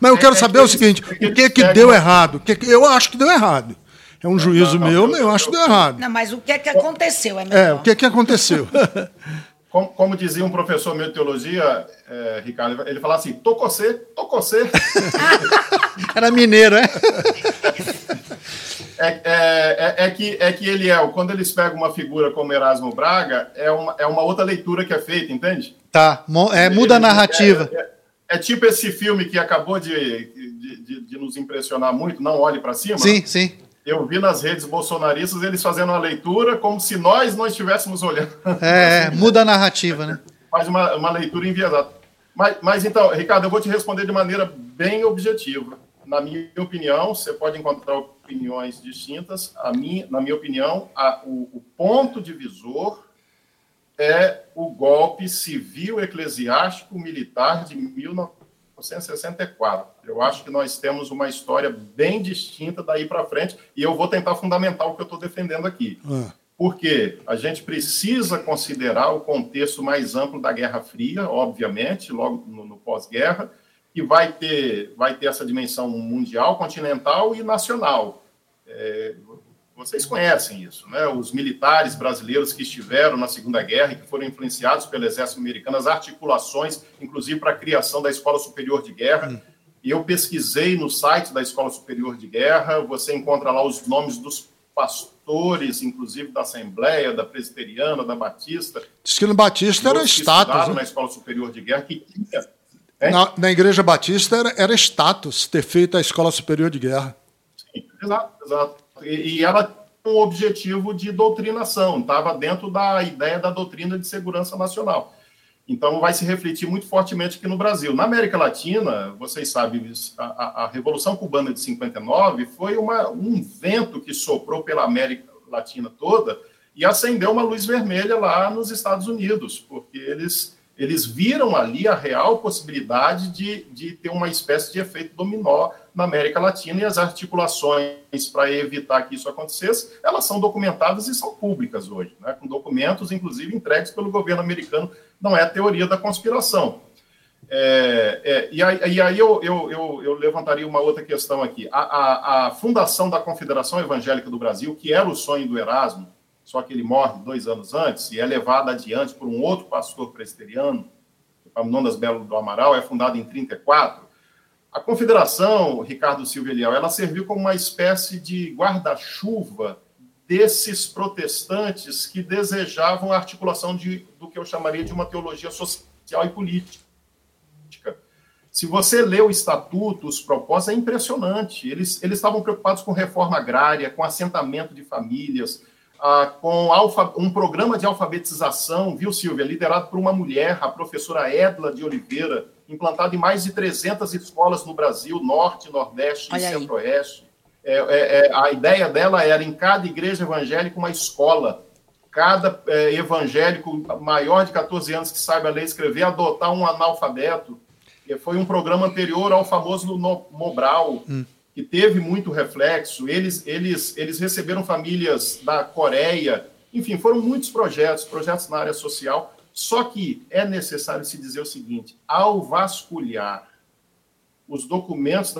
Mas eu quero é, saber é, o seguinte: o que que deu errado? Que eu acho que deu errado. É um juízo não, meu, mas eu acho que deu errado. Não, mas o que é que aconteceu? É, é o que é que aconteceu? como, como, dizia um professor meu de teologia, é, Ricardo, ele falava assim: tococê, tococê. Era mineiro, é? É, é, é, é, que, é que ele é, quando eles pegam uma figura como Erasmo Braga, é uma, é uma outra leitura que é feita, entende? Tá, é, muda a narrativa. É, é, é, tipo esse filme que acabou de, de, de, de nos impressionar muito, Não Olhe para Cima. Sim, sim. Eu vi nas redes bolsonaristas eles fazendo uma leitura como se nós não estivéssemos olhando. É, assim, muda a narrativa, né? Faz uma, uma leitura enviesada. Mas, mas então, Ricardo, eu vou te responder de maneira bem objetiva. Na minha opinião, você pode encontrar opiniões distintas. A minha, na minha opinião, a, o, o ponto divisor é o golpe civil eclesiástico militar de 1964. Eu acho que nós temos uma história bem distinta daí para frente e eu vou tentar fundamentar o que eu estou defendendo aqui. Ah. Porque a gente precisa considerar o contexto mais amplo da Guerra Fria, obviamente, logo no, no pós-guerra, que vai ter, vai ter essa dimensão mundial, continental e nacional. É, vocês conhecem isso, né? Os militares brasileiros que estiveram na Segunda Guerra e que foram influenciados pelo exército americano, as articulações, inclusive para a criação da Escola Superior de Guerra. Hum. E eu pesquisei no site da Escola Superior de Guerra, você encontra lá os nomes dos pastores, inclusive da Assembleia, da Presbiteriana, da Batista. Diz que no Batista era status. Né? na Escola Superior de Guerra, que tinha na, na, Igreja Batista era, era, status ter feito a Escola Superior de Guerra. Sim, exato, exato. E, ela tinha um objetivo de doutrinação, estava dentro da ideia da doutrina de segurança nacional. Então, vai se refletir muito fortemente aqui no Brasil. Na América Latina, vocês sabem, a, a Revolução Cubana de 59 foi uma, um vento que soprou pela América Latina toda e acendeu uma luz vermelha lá nos Estados Unidos, porque eles eles viram ali a real possibilidade de, de ter uma espécie de efeito dominó na América Latina e as articulações para evitar que isso acontecesse, elas são documentadas e são públicas hoje, né? com documentos, inclusive, entregues pelo governo americano, não é a teoria da conspiração. É, é, e aí, e aí eu, eu, eu, eu, levantaria uma outra questão aqui. A, a, a fundação da Confederação Evangélica do Brasil, que era o sonho do Erasmo, só que ele morre dois anos antes e é levado adiante por um outro pastor presbiteriano, Nonas Belo do Amaral, é fundado em 34. A confederação, Ricardo Silva Eliel, ela serviu como uma espécie de guarda-chuva desses protestantes que desejavam a articulação de, do que eu chamaria de uma teologia social e política. Se você lê o estatuto, os propósitos, é impressionante. Eles, eles estavam preocupados com reforma agrária, com assentamento de famílias, ah, com alfa, um programa de alfabetização, viu, Silvia, liderado por uma mulher, a professora Edla de Oliveira, implantado em mais de 300 escolas no Brasil, Norte, Nordeste e Centro-Oeste. É, é, é, a ideia dela era, em cada igreja evangélica, uma escola. Cada é, evangélico maior de 14 anos que saiba ler e escrever, adotar um analfabeto. Foi um programa anterior ao famoso Mobral. Hum que teve muito reflexo. Eles, eles, eles receberam famílias da Coreia, enfim, foram muitos projetos, projetos na área social. Só que é necessário se dizer o seguinte: ao vasculhar os documentos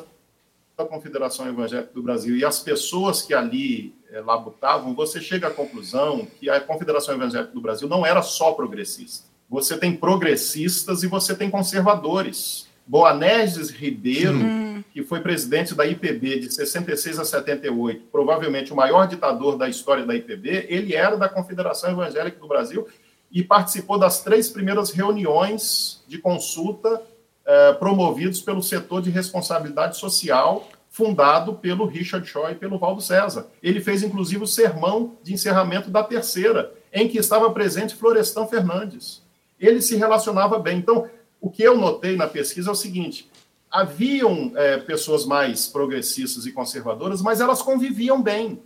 da Confederação Evangélica do Brasil e as pessoas que ali é, labutavam, você chega à conclusão que a Confederação Evangélica do Brasil não era só progressista. Você tem progressistas e você tem conservadores. Boanerges Ribeiro, uhum. que foi presidente da IPB de 66 a 78, provavelmente o maior ditador da história da IPB, ele era da Confederação Evangélica do Brasil e participou das três primeiras reuniões de consulta eh, promovidos pelo setor de responsabilidade social, fundado pelo Richard Shaw e pelo Valdo César. Ele fez, inclusive, o sermão de encerramento da terceira, em que estava presente Florestan Fernandes. Ele se relacionava bem. Então, o que eu notei na pesquisa é o seguinte: haviam é, pessoas mais progressistas e conservadoras, mas elas conviviam bem.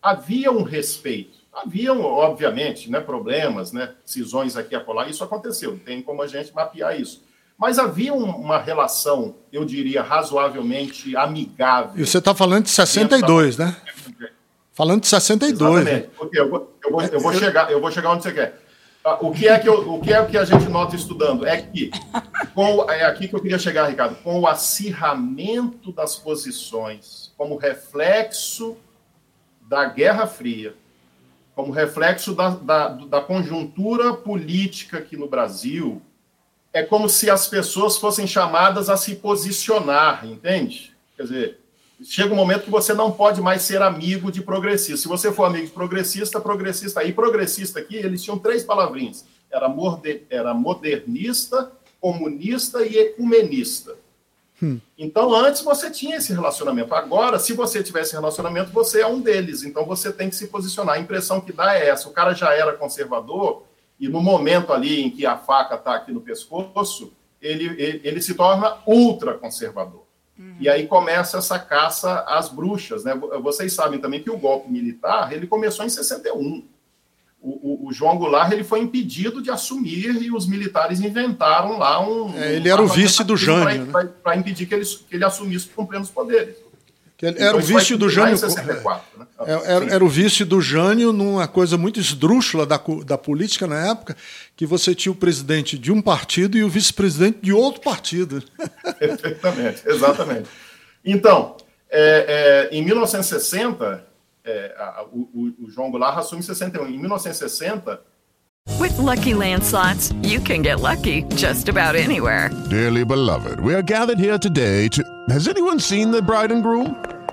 Havia um respeito. Haviam, obviamente, né, problemas, né, cisões aqui e acolá, isso aconteceu, tem como a gente mapear isso. Mas havia uma relação, eu diria, razoavelmente amigável. E você está falando de 62, da... né? Falando de 62. Exatamente. Né? Eu, vou, eu, vou, eu, vou chegar, eu vou chegar onde você quer. Ah, o que é que, eu, o que é que a gente nota estudando? É que, com, é aqui que eu queria chegar, Ricardo, com o acirramento das posições, como reflexo da Guerra Fria, como reflexo da, da, da conjuntura política aqui no Brasil, é como se as pessoas fossem chamadas a se posicionar, entende? Quer dizer, chega um momento que você não pode mais ser amigo de progressista. Se você for amigo de progressista, progressista aí, progressista aqui, eles tinham três palavrinhas. Era, era modernista, comunista e ecumenista. Hum. Então, antes você tinha esse relacionamento. Agora, se você tiver esse relacionamento, você é um deles. Então, você tem que se posicionar. A impressão que dá é essa: o cara já era conservador, e no momento ali em que a faca está aqui no pescoço, ele, ele, ele, se torna ultra conservador. Uhum. E aí começa essa caça às bruxas. Né? Vocês sabem também que o golpe militar ele começou em 61 o, o, o, João Goulart ele foi impedido de assumir e os militares inventaram lá um. É, ele era o vice do Jânio. Para né? impedir que ele, que ele assumisse com plenos poderes. Ele, então, era o vice do Jânio. 64, né? É, era, era, o vice do Jânio numa coisa muito esdrúxula da, da política na época, que você tinha o presidente de um partido e o vice-presidente de outro partido. Perfeitamente, exatamente. Então, é, é, em 1960, é, a, o, o João Goulart assume em 61. Em 1960. With lucky landslots, you can get lucky just about anywhere. Dearly beloved, we are gathered here today to. Has anyone seen the bride and groom?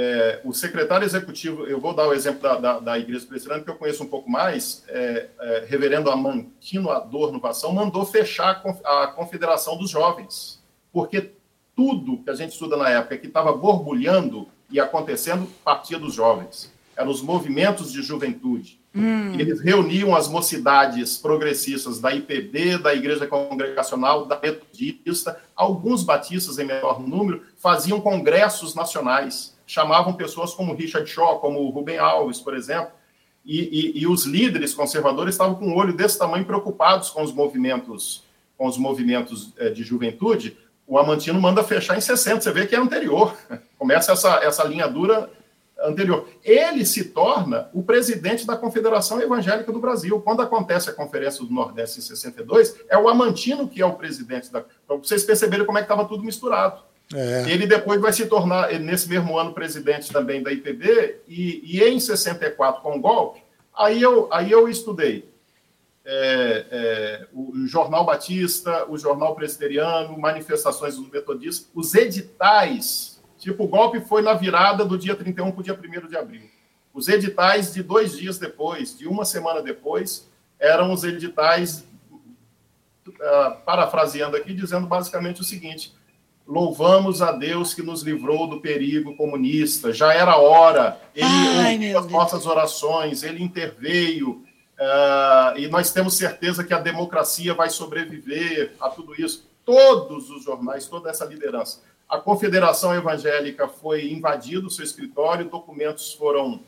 É, o secretário executivo, eu vou dar o exemplo da, da, da Igreja Presbiteriana, que eu conheço um pouco mais, é, é, reverendo Amantino Adorno Vação, mandou fechar a Confederação dos Jovens, porque tudo que a gente estuda na época que estava borbulhando e acontecendo partia dos jovens. Eram os movimentos de juventude. Hum. Eles reuniam as mocidades progressistas da IPB, da Igreja Congregacional, da Metodista, alguns batistas em menor número faziam congressos nacionais chamavam pessoas como Richard Shaw, como Rubem Alves, por exemplo, e, e, e, os líderes conservadores estavam com um olho desse tamanho preocupados com os movimentos com os movimentos é, de juventude. O Amantino manda fechar em 60, você vê que é anterior. Começa essa, essa linha dura anterior. Ele se torna o presidente da Confederação Evangélica do Brasil. Quando acontece a Conferência do Nordeste em 62, é o Amantino que é o presidente da. Para vocês perceberem como é que estava tudo misturado. É. Ele depois vai se tornar, nesse mesmo ano, presidente também da IPB, e, e em 64, com o golpe, aí eu, aí eu estudei é, é, o, Jornal Batista, o Jornal Presbiteriano, manifestações dos metodistas, os editais, tipo, o golpe foi na virada do dia 31 para o dia 1 de abril. Os editais de dois dias depois, de uma semana depois, eram os editais, uh, parafraseando aqui, dizendo basicamente o seguinte: Louvamos a Deus que nos livrou do perigo comunista. Já era hora. Ele Ai, ouviu as nossas orações, ele interveio. Uh, e nós temos certeza que a democracia vai sobreviver a tudo isso. Todos os jornais, toda essa liderança. A Confederação Evangélica foi invadida, o seu escritório, documentos foram,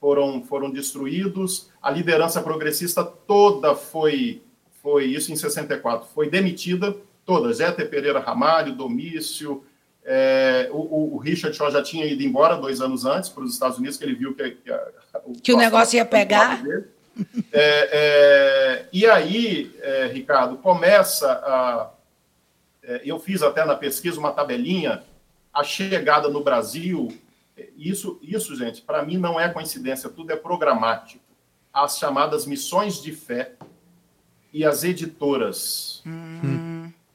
foram, foram destruídos, a liderança progressista toda foi, foi isso em 64, foi demitida todas, Zé Pereira Ramalho, Domício, é, o, o, Richard Shaw já tinha ido embora dois anos antes para os Estados Unidos, que ele viu que, que, a, o, que o negócio ia pegar. É, é, e aí, é, Ricardo, começa a. É, eu fiz até na pesquisa uma tabelinha, a chegada no Brasil. Isso, isso gente, para mim não é coincidência, tudo é programático. As chamadas missões de fé e as editoras. Hum.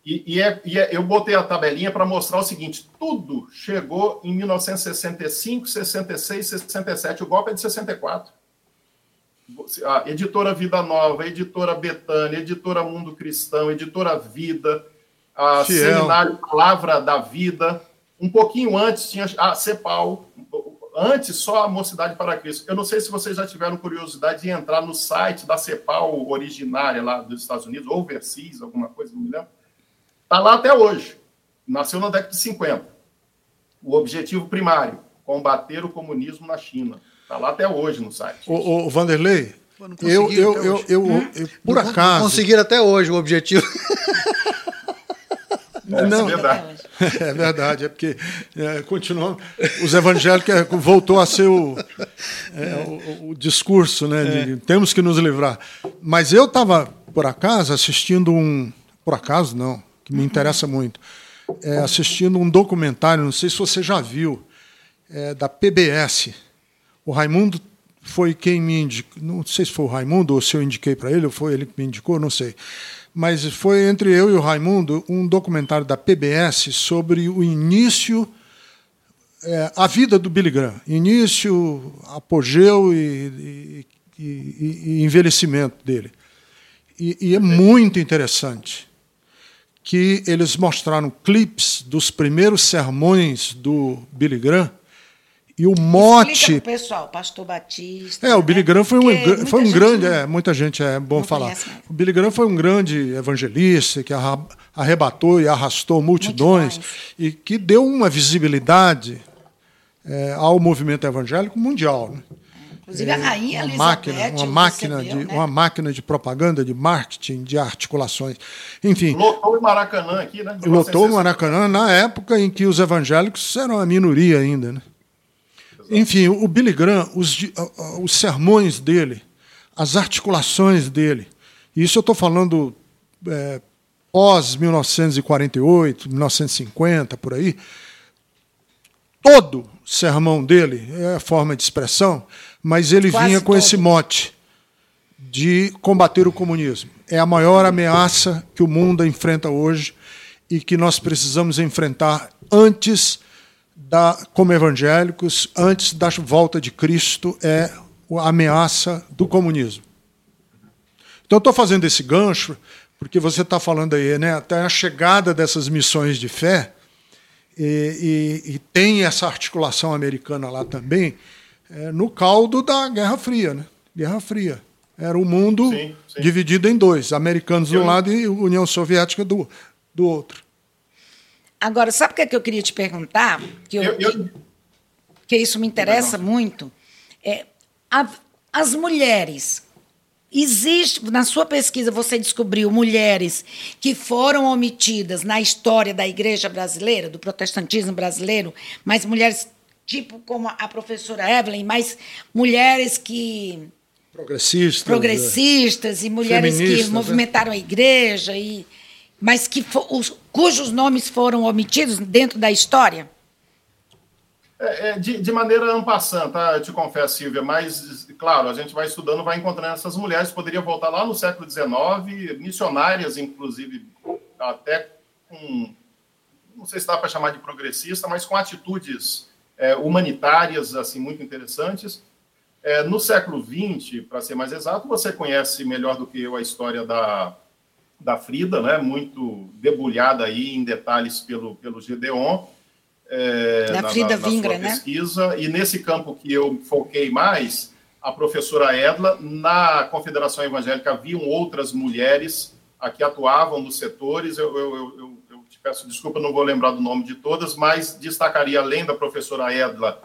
E, e, é, e é, eu botei a tabelinha para mostrar o seguinte: tudo chegou em 1965, 66, 67. O golpe é de 64. A editora Vida Nova, a editora Betânia, a editora Mundo Cristão, a editora Vida, a Fiel. Seminário Palavra da Vida. Um pouquinho antes tinha a CEPAL, antes só a Mocidade para Cristo. Eu não sei se vocês já tiveram curiosidade de entrar no site da CEPAL originária lá dos Estados Unidos, ou Overseas, alguma coisa, não me lembro. Está lá até hoje. Nasceu na década de 50. O objetivo primário, combater o comunismo na China. Está lá até hoje no site. O, o Vanderlei, eu, eu, eu, hoje. eu, Hum? eu- por Não acaso. Conseguiram até hoje o objetivo. Não, é verdade. É verdade, é porque é, continuam, os evangélicos é, voltou a ser o, é, o, o discurso, né? de temos que nos livrar. Mas eu estava, por acaso, assistindo um. Por acaso, não, que me interessa muito. é, assistindo um documentário, não sei se você já viu, é, da PBS. O Raimundo foi quem me indicou, não sei se foi o Raimundo ou se eu indiquei para ele, ou foi ele que me indicou, não sei. Mas foi entre eu e o Raimundo um documentário da PBS sobre o início, é, a vida do Billy Graham. Início, apogeu e, e- e- e envelhecimento dele. E, e é muito interessante que eles mostraram clipes dos primeiros sermões do Billy Graham e o mote pessoal, Pastor Batista. é, o Billy né? Graham foi um, foi um grande, não- é, muita gente é bom falar. O Billy Graham foi um grande evangelista que arrebatou e arrastou multidões e que deu uma visibilidade é, ao movimento evangélico mundial. né? Inclusive a rainha uma máquina, uma máquina recebeu, de né? uma máquina de propaganda, de marketing, de articulações. Enfim, Lotou o Maracanã aqui, né? lotou o Maracanã na época em que os evangélicos eram a minoria ainda. Né? Enfim, o Billy Graham, os, os sermões dele, as articulações dele, isso eu estou falando é, pós-1948, 1950, por aí, todo sermão dele é a forma de expressão, mas ele Quase vinha com esse todo. mote de combater o comunismo. É a maior ameaça que o mundo enfrenta hoje e que nós precisamos enfrentar antes da, como evangélicos, antes da volta de Cristo, é a ameaça do comunismo. Então, estou fazendo esse gancho porque você está falando aí, né, até a chegada dessas missões de fé, e, e- e tem essa articulação americana lá também, é, no caldo da Guerra Fria. Né? Guerra Fria. Era o mundo Sim, sim. dividido em dois, americanos de um lado e União Soviética do, do outro. Agora, sabe o que, é que eu queria te perguntar? Que, eu, Eu- eu- que isso me interessa muito. É, a- as mulheres. Existe, na sua pesquisa, você descobriu mulheres que foram omitidas na história da igreja brasileira, do protestantismo brasileiro, mas mulheres tipo como a professora Evelyn, mas mulheres que Progressistas. progressistas e mulheres que né? movimentaram a igreja e mas que fo- os- cujos nomes foram omitidos dentro da história? É, é, de, de maneira ampassã, tá? Eu te confesso, Silvia, mas, claro, a gente vai estudando, vai encontrando essas mulheres. Poderia voltar lá no século XIX, missionárias, inclusive, até com. Não sei se dá para chamar de progressista, mas com atitudes é, humanitárias, assim, muito interessantes. É, no século XX, para ser mais exato, você conhece melhor do que eu a história da, da Frida, né? muito debulhada aí em detalhes pelo, pelo Gedeon. É, Da na- Frida na- na Vingra, sua né? pesquisa. E nesse campo que eu foquei mais, a professora Edla, na Confederação Evangélica haviam outras mulheres a que atuavam nos setores. Eu, eu- eu te peço desculpa, não vou lembrar do nome de todas, mas destacaria, além da professora Edla,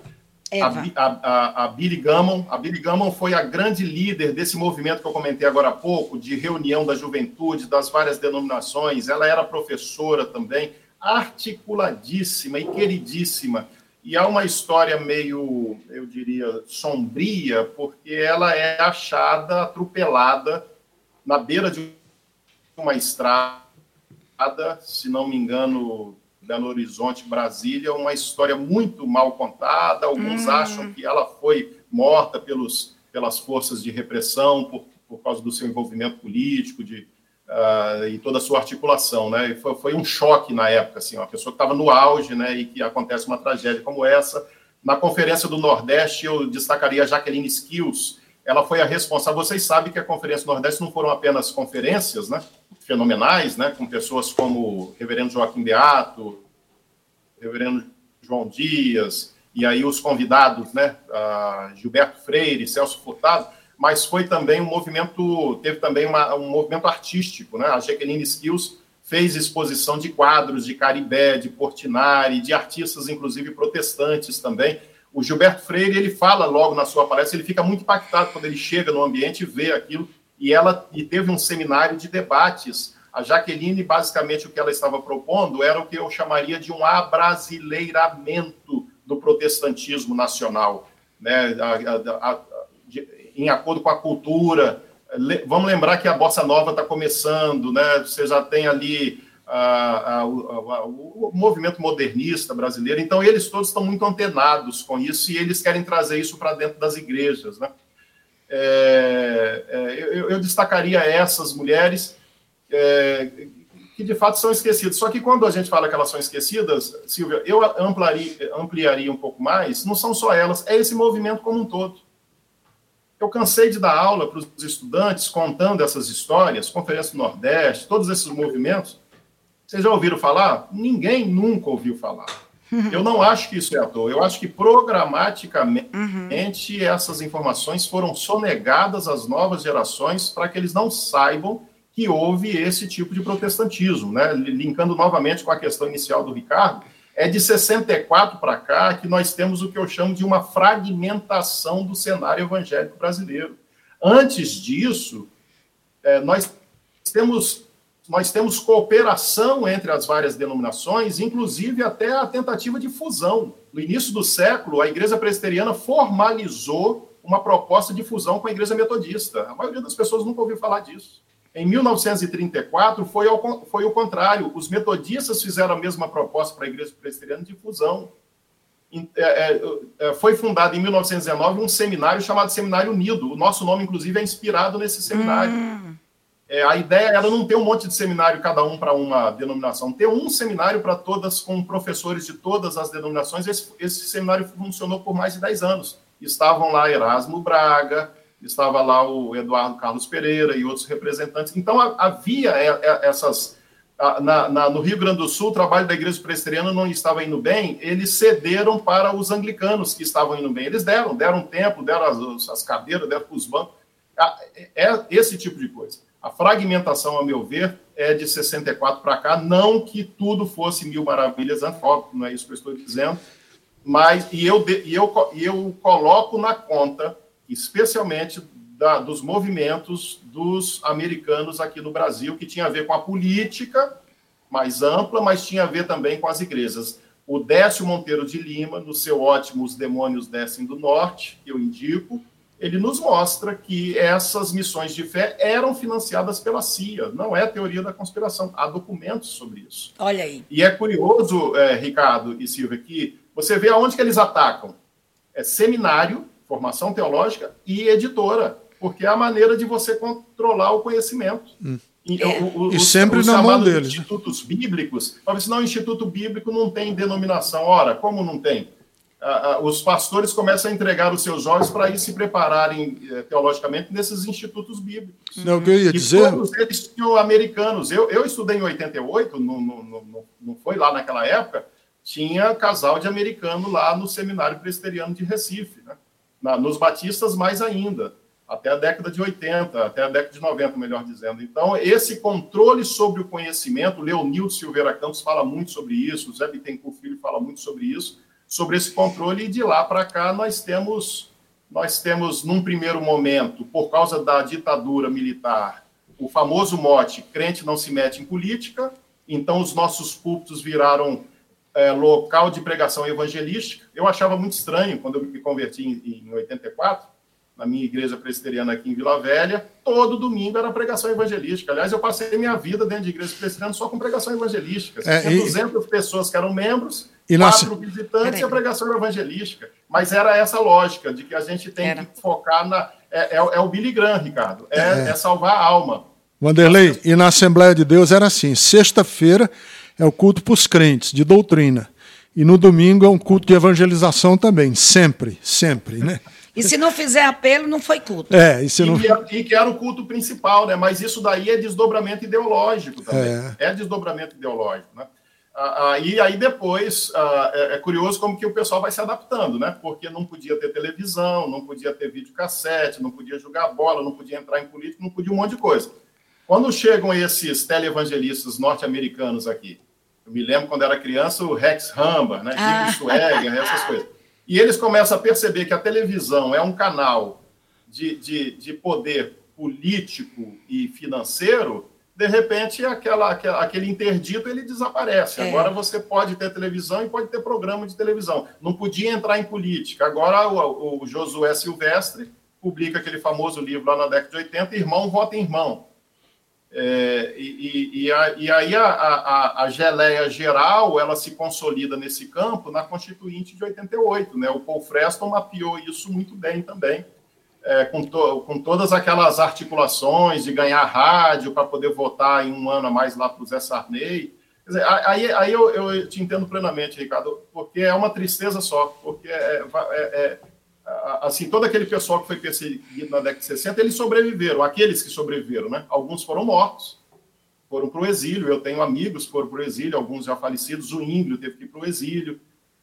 a, Eva. Bi- a, a, a Billy Gammon. A Billy Gammon foi a grande líder desse movimento que eu comentei agora há pouco, de reunião da juventude, das várias denominações. Ela era professora também, articuladíssima e queridíssima. E há uma história meio, eu diria, sombria, porque ela é achada atropelada na beira de uma estrada, se não me engano, Belo Horizonte, Brasília, uma história muito mal contada. Alguns Hum. acham que ela foi morta pelos, pelas forças de repressão por, por causa do seu envolvimento político de, ah, e toda a sua articulação. Né? E foi, foi um choque na época, assim, uma pessoa que estava no auge né, e que acontece uma tragédia como essa. Na Conferência do Nordeste, eu destacaria a Jaqueline Skills. Ela foi a responsável. Vocês sabem que a Conferência Nordeste não foram apenas conferências, né? fenomenais, né, com pessoas como o reverendo Joaquim Beato, reverendo João Dias, e aí os convidados, né, Gilberto Freire, Celso Furtado, mas foi também um movimento, teve também uma, um movimento artístico, né, a Jaqueline Skills fez exposição de quadros de Caribé, de Portinari, de artistas, inclusive protestantes também. O Gilberto Freire, ele fala logo na sua palestra, ele fica muito impactado quando ele chega no ambiente e vê aquilo, e ela e teve um seminário de debates. A Jaqueline, basicamente, o que ela estava propondo era o que eu chamaria de um abrasileiramento do protestantismo nacional, né? A, a, a, de, em acordo com a cultura. Vamos lembrar que a bossa nova está começando, né? Você já tem ali o, movimento modernista brasileiro. Então eles todos estão muito antenados com isso e eles querem trazer isso para dentro das igrejas, né? É, é, eu, eu, destacaria essas mulheres é, que de fato são esquecidas. Só que quando a gente fala que elas são esquecidas, Silvia, eu ampliaria, ampliaria um pouco mais, não são só elas, é esse movimento como um todo. Eu cansei de dar aula para os estudantes contando essas histórias, Conferência do Nordeste, todos esses movimentos. Vocês já ouviram falar? Ninguém nunca ouviu falar. Eu não acho que isso é à toa. Eu acho que programaticamente uhum. essas informações foram sonegadas às novas gerações para que eles não saibam que houve esse tipo de protestantismo, né? Linkando novamente com a questão inicial do Ricardo, é de 64 para cá que nós temos o que eu chamo de uma fragmentação do cenário evangélico brasileiro. Antes disso, é, nós temos nós temos cooperação entre as várias denominações, inclusive até a tentativa de fusão. No início do século, a Igreja Presbiteriana formalizou uma proposta de fusão com a Igreja Metodista. A maioria das pessoas nunca ouviu falar disso. Em 1934, foi, ao, foi o contrário. Os metodistas fizeram a mesma proposta para a Igreja Presbiteriana de fusão. É, é, é, foi fundado em 1919 um seminário chamado Seminário Unido. O nosso nome, inclusive, é inspirado nesse seminário. Hum. É, a ideia era não ter um monte de seminário, cada um para uma denominação, ter um seminário para todas, com professores de todas as denominações. Esse, esse seminário funcionou por mais de 10 anos. Estavam lá Erasmo Braga, estava lá o Eduardo Carlos Pereira e outros representantes. Então, havia é, é, essas. Na, na, no Rio Grande do Sul, o trabalho da Igreja Presbiteriana não estava indo bem, eles cederam para os anglicanos que estavam indo bem. Eles deram, deram tempo, deram as, as cadeiras, deram os bancos. É esse tipo de coisa. A fragmentação, a meu ver, é de 64 para cá. Não que tudo fosse mil maravilhas, óbvio, não é isso que eu estou dizendo. Mas, e eu, e eu, e eu coloco na conta especialmente da, dos movimentos dos americanos aqui no Brasil, que tinha a ver com a política mais ampla, mas tinha a ver também com as igrejas. O Décio Monteiro de Lima, no seu ótimo Os Demônios Descem do Norte, que eu indico, ele nos mostra que essas missões de fé eram financiadas pela CIA. Não é teoria da conspiração, há documentos sobre isso. Olha aí. E é curioso, é, Ricardo e Silvia, que você vê aonde que eles atacam. É seminário, formação teológica e editora, porque é a maneira de você controlar o conhecimento. Hum. E, é. o, o, e sempre os, na mão deles. Né? Institutos bíblicos, mas senão o Instituto Bíblico não tem denominação. Ora, como não tem? Os pastores começam a entregar os seus jovens para ir se prepararem eh, teologicamente nesses institutos bíblicos. Não, eu ia e dizer... todos eles tinham americanos. Eu, eu estudei em 88, não, não, não, não foi lá naquela época, tinha casal de americano lá no Seminário Presbiteriano de Recife. Né? na, nos batistas mais ainda, até a década de 80, até a década de 90, melhor dizendo. Então, esse controle sobre o conhecimento, Leonildo Silveira Campos fala muito sobre isso, o Zé Bittencourt Filho fala muito sobre isso, sobre esse controle, e de lá para cá nós temos, nós temos, num primeiro momento, por causa da ditadura militar, o famoso mote, crente não se mete em política, então os nossos púlpitos viraram é, local de pregação evangelística. Eu achava muito estranho quando eu me converti em, em 84, na minha igreja presbiteriana aqui em Vila Velha, todo domingo era pregação evangelística. Aliás, eu passei minha vida dentro de igreja presbiteriana só com pregação evangelística. É, Tinha e... 200 pessoas que eram membros, e quatro visitantes e a pregação evangelística. Mas era essa lógica de que a gente tem era. que focar na... É, é, é, o Billy Graham, Ricardo. É, é. é salvar a alma. Wanderlei, e na Assembleia de Deus era assim, sexta-feira é o culto para os crentes, de doutrina. E no domingo é um culto de evangelização também, sempre, sempre, né? E se não fizer apelo, não foi culto. É, e se não. E, que, e que era o culto principal, né? Mas isso daí é desdobramento ideológico também. É. É, desdobramento ideológico, né? Ah, ah, e aí depois ah, é, é curioso como que o pessoal vai se adaptando, né? Porque não podia ter televisão, não podia ter videocassete, não podia jogar bola, não podia entrar em política, não podia um monte de coisa. Quando chegam esses televangelistas norte-americanos aqui, eu me lembro quando era criança, o Rex Rambach, né? Ah. Dick Swagger, essas coisas. E eles começam a perceber que a televisão é um canal de, de, de poder político e financeiro, de repente aquela, aquela- aquele interdito ele desaparece. É. Agora você pode ter televisão e pode ter programa de televisão. Não podia entrar em política. Agora o, o Josué Silvestre publica aquele famoso livro lá na década de 80, Irmão Vota em Irmão. É, e, e- e a- e aí a, a, a- a geleia geral ela se consolida nesse campo na Constituinte de 88. Né? O Paul Freston mapeou isso muito bem também, é, com, to- com todas aquelas articulações de ganhar rádio para poder votar em um ano a mais lá para o Zé Sarney. Dizer, aí, aí eu, eu te entendo plenamente, Ricardo, porque é uma tristeza só, porque é- é- é, assim, todo aquele pessoal que foi perseguido na década de 60, eles sobreviveram, aqueles que sobreviveram, né? Alguns foram mortos, foram para o exílio. Eu tenho amigos que foram para o exílio, alguns já falecidos. O Índio teve que ir para o exílio.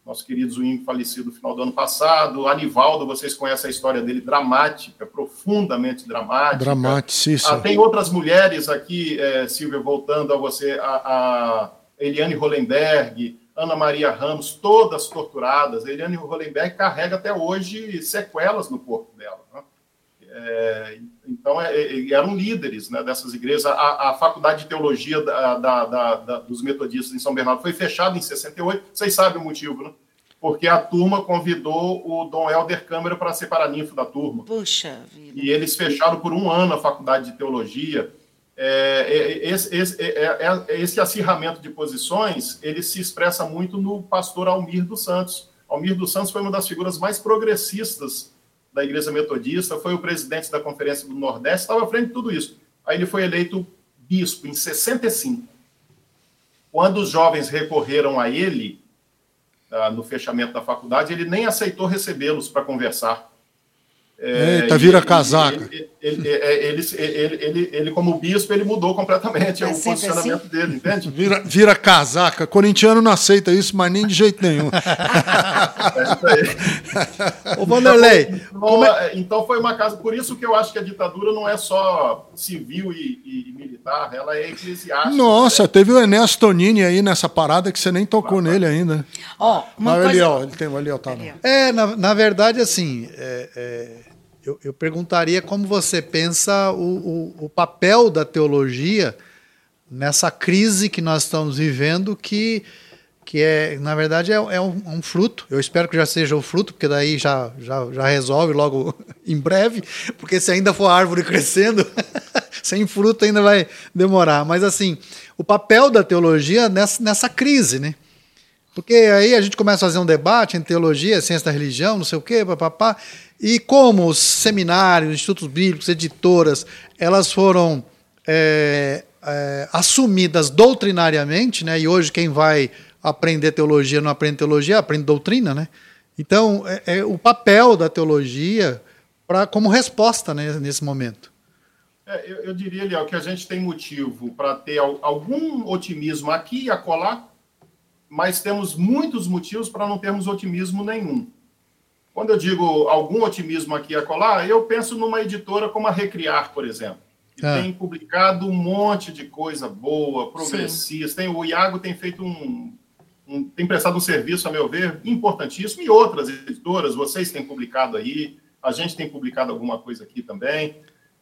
Nosso querido Zuíndio falecido no final do ano passado. Anivaldo, vocês conhecem a história dele, dramática, profundamente dramática. Dramaticíssimo. Ah, tem outras mulheres aqui, eh, Silvia, voltando a você, a, a Eliane Hollenberg, Ana Maria Ramos, todas torturadas. A Eliane Hollenberg carrega até hoje sequelas no corpo dela. né? É, então, é, é, eram líderes né, dessas igrejas. A, a faculdade de teologia da- da- da- dos metodistas em São Bernardo foi fechada em 68. Vocês sabem o motivo, né? Porque a turma convidou o Dom Helder Câmara para ser paraninfo da turma. Puxa vida. E eles fecharam por um ano a faculdade de teologia. É, é, esse, esse- é, é, é, esse acirramento de posições ele se expressa muito no pastor Almir dos Santos. Almir dos Santos foi uma das figuras mais progressistas da Igreja Metodista, foi o presidente da Conferência do Nordeste, estava à frente de tudo isso. Aí ele foi eleito bispo em 65. Quando os jovens recorreram a ele, ah, no fechamento da faculdade, ele nem aceitou recebê-los para conversar. É, Eita, vira casaca. Ele, ele, é, ele, ele, ele, ele, como bispo, ele mudou completamente É o posicionamento dele, entende? Vira, vira casaca. Corintiano não aceita isso, mas nem de jeito nenhum. Ô, Vanderlei, Então, é, então foi uma casa. Por isso que eu acho que a ditadura não é só civil e, e militar, ela é eclesiástica. Nossa, teve o Enéas Tonini aí nessa parada que você nem tocou nele ainda. Ó, uma Mas coisa... ali, ó, ele tem ali, ó, tá. É, na, na verdade, assim, é, é, eu, eu perguntaria como você pensa o, o, o papel da teologia nessa crise que nós estamos vivendo, que, que é, na verdade, é, é um, um fruto. Eu espero que já seja o fruto, porque daí já, já, já resolve logo em breve, porque se ainda for árvore crescendo, sem fruto ainda vai demorar. Mas, assim, o papel da teologia nessa, nessa crise, né? Porque aí a gente começa a fazer um debate em teologia, ciência da religião, não sei o quê, papapá. E como os seminários, institutos bíblicos, editoras, elas foram é, é, assumidas doutrinariamente, né? E hoje quem vai aprender teologia não aprende teologia, aprende doutrina, né? Então, é, é o papel da teologia pra, como resposta né, nesse momento. É, eu, eu diria, Léo, que a gente tem motivo para ter al- algum otimismo aqui e acolá, mas temos muitos motivos para não termos otimismo nenhum. Quando eu digo algum otimismo aqui e acolá, eu penso numa editora como a Recriar, por exemplo, que Ah. tem publicado um monte de coisa boa, progressista. Tem, o Iago tem feito um, um- tem prestado um serviço, a meu ver, importantíssimo, e outras editoras, vocês têm publicado aí, a gente tem publicado alguma coisa aqui também.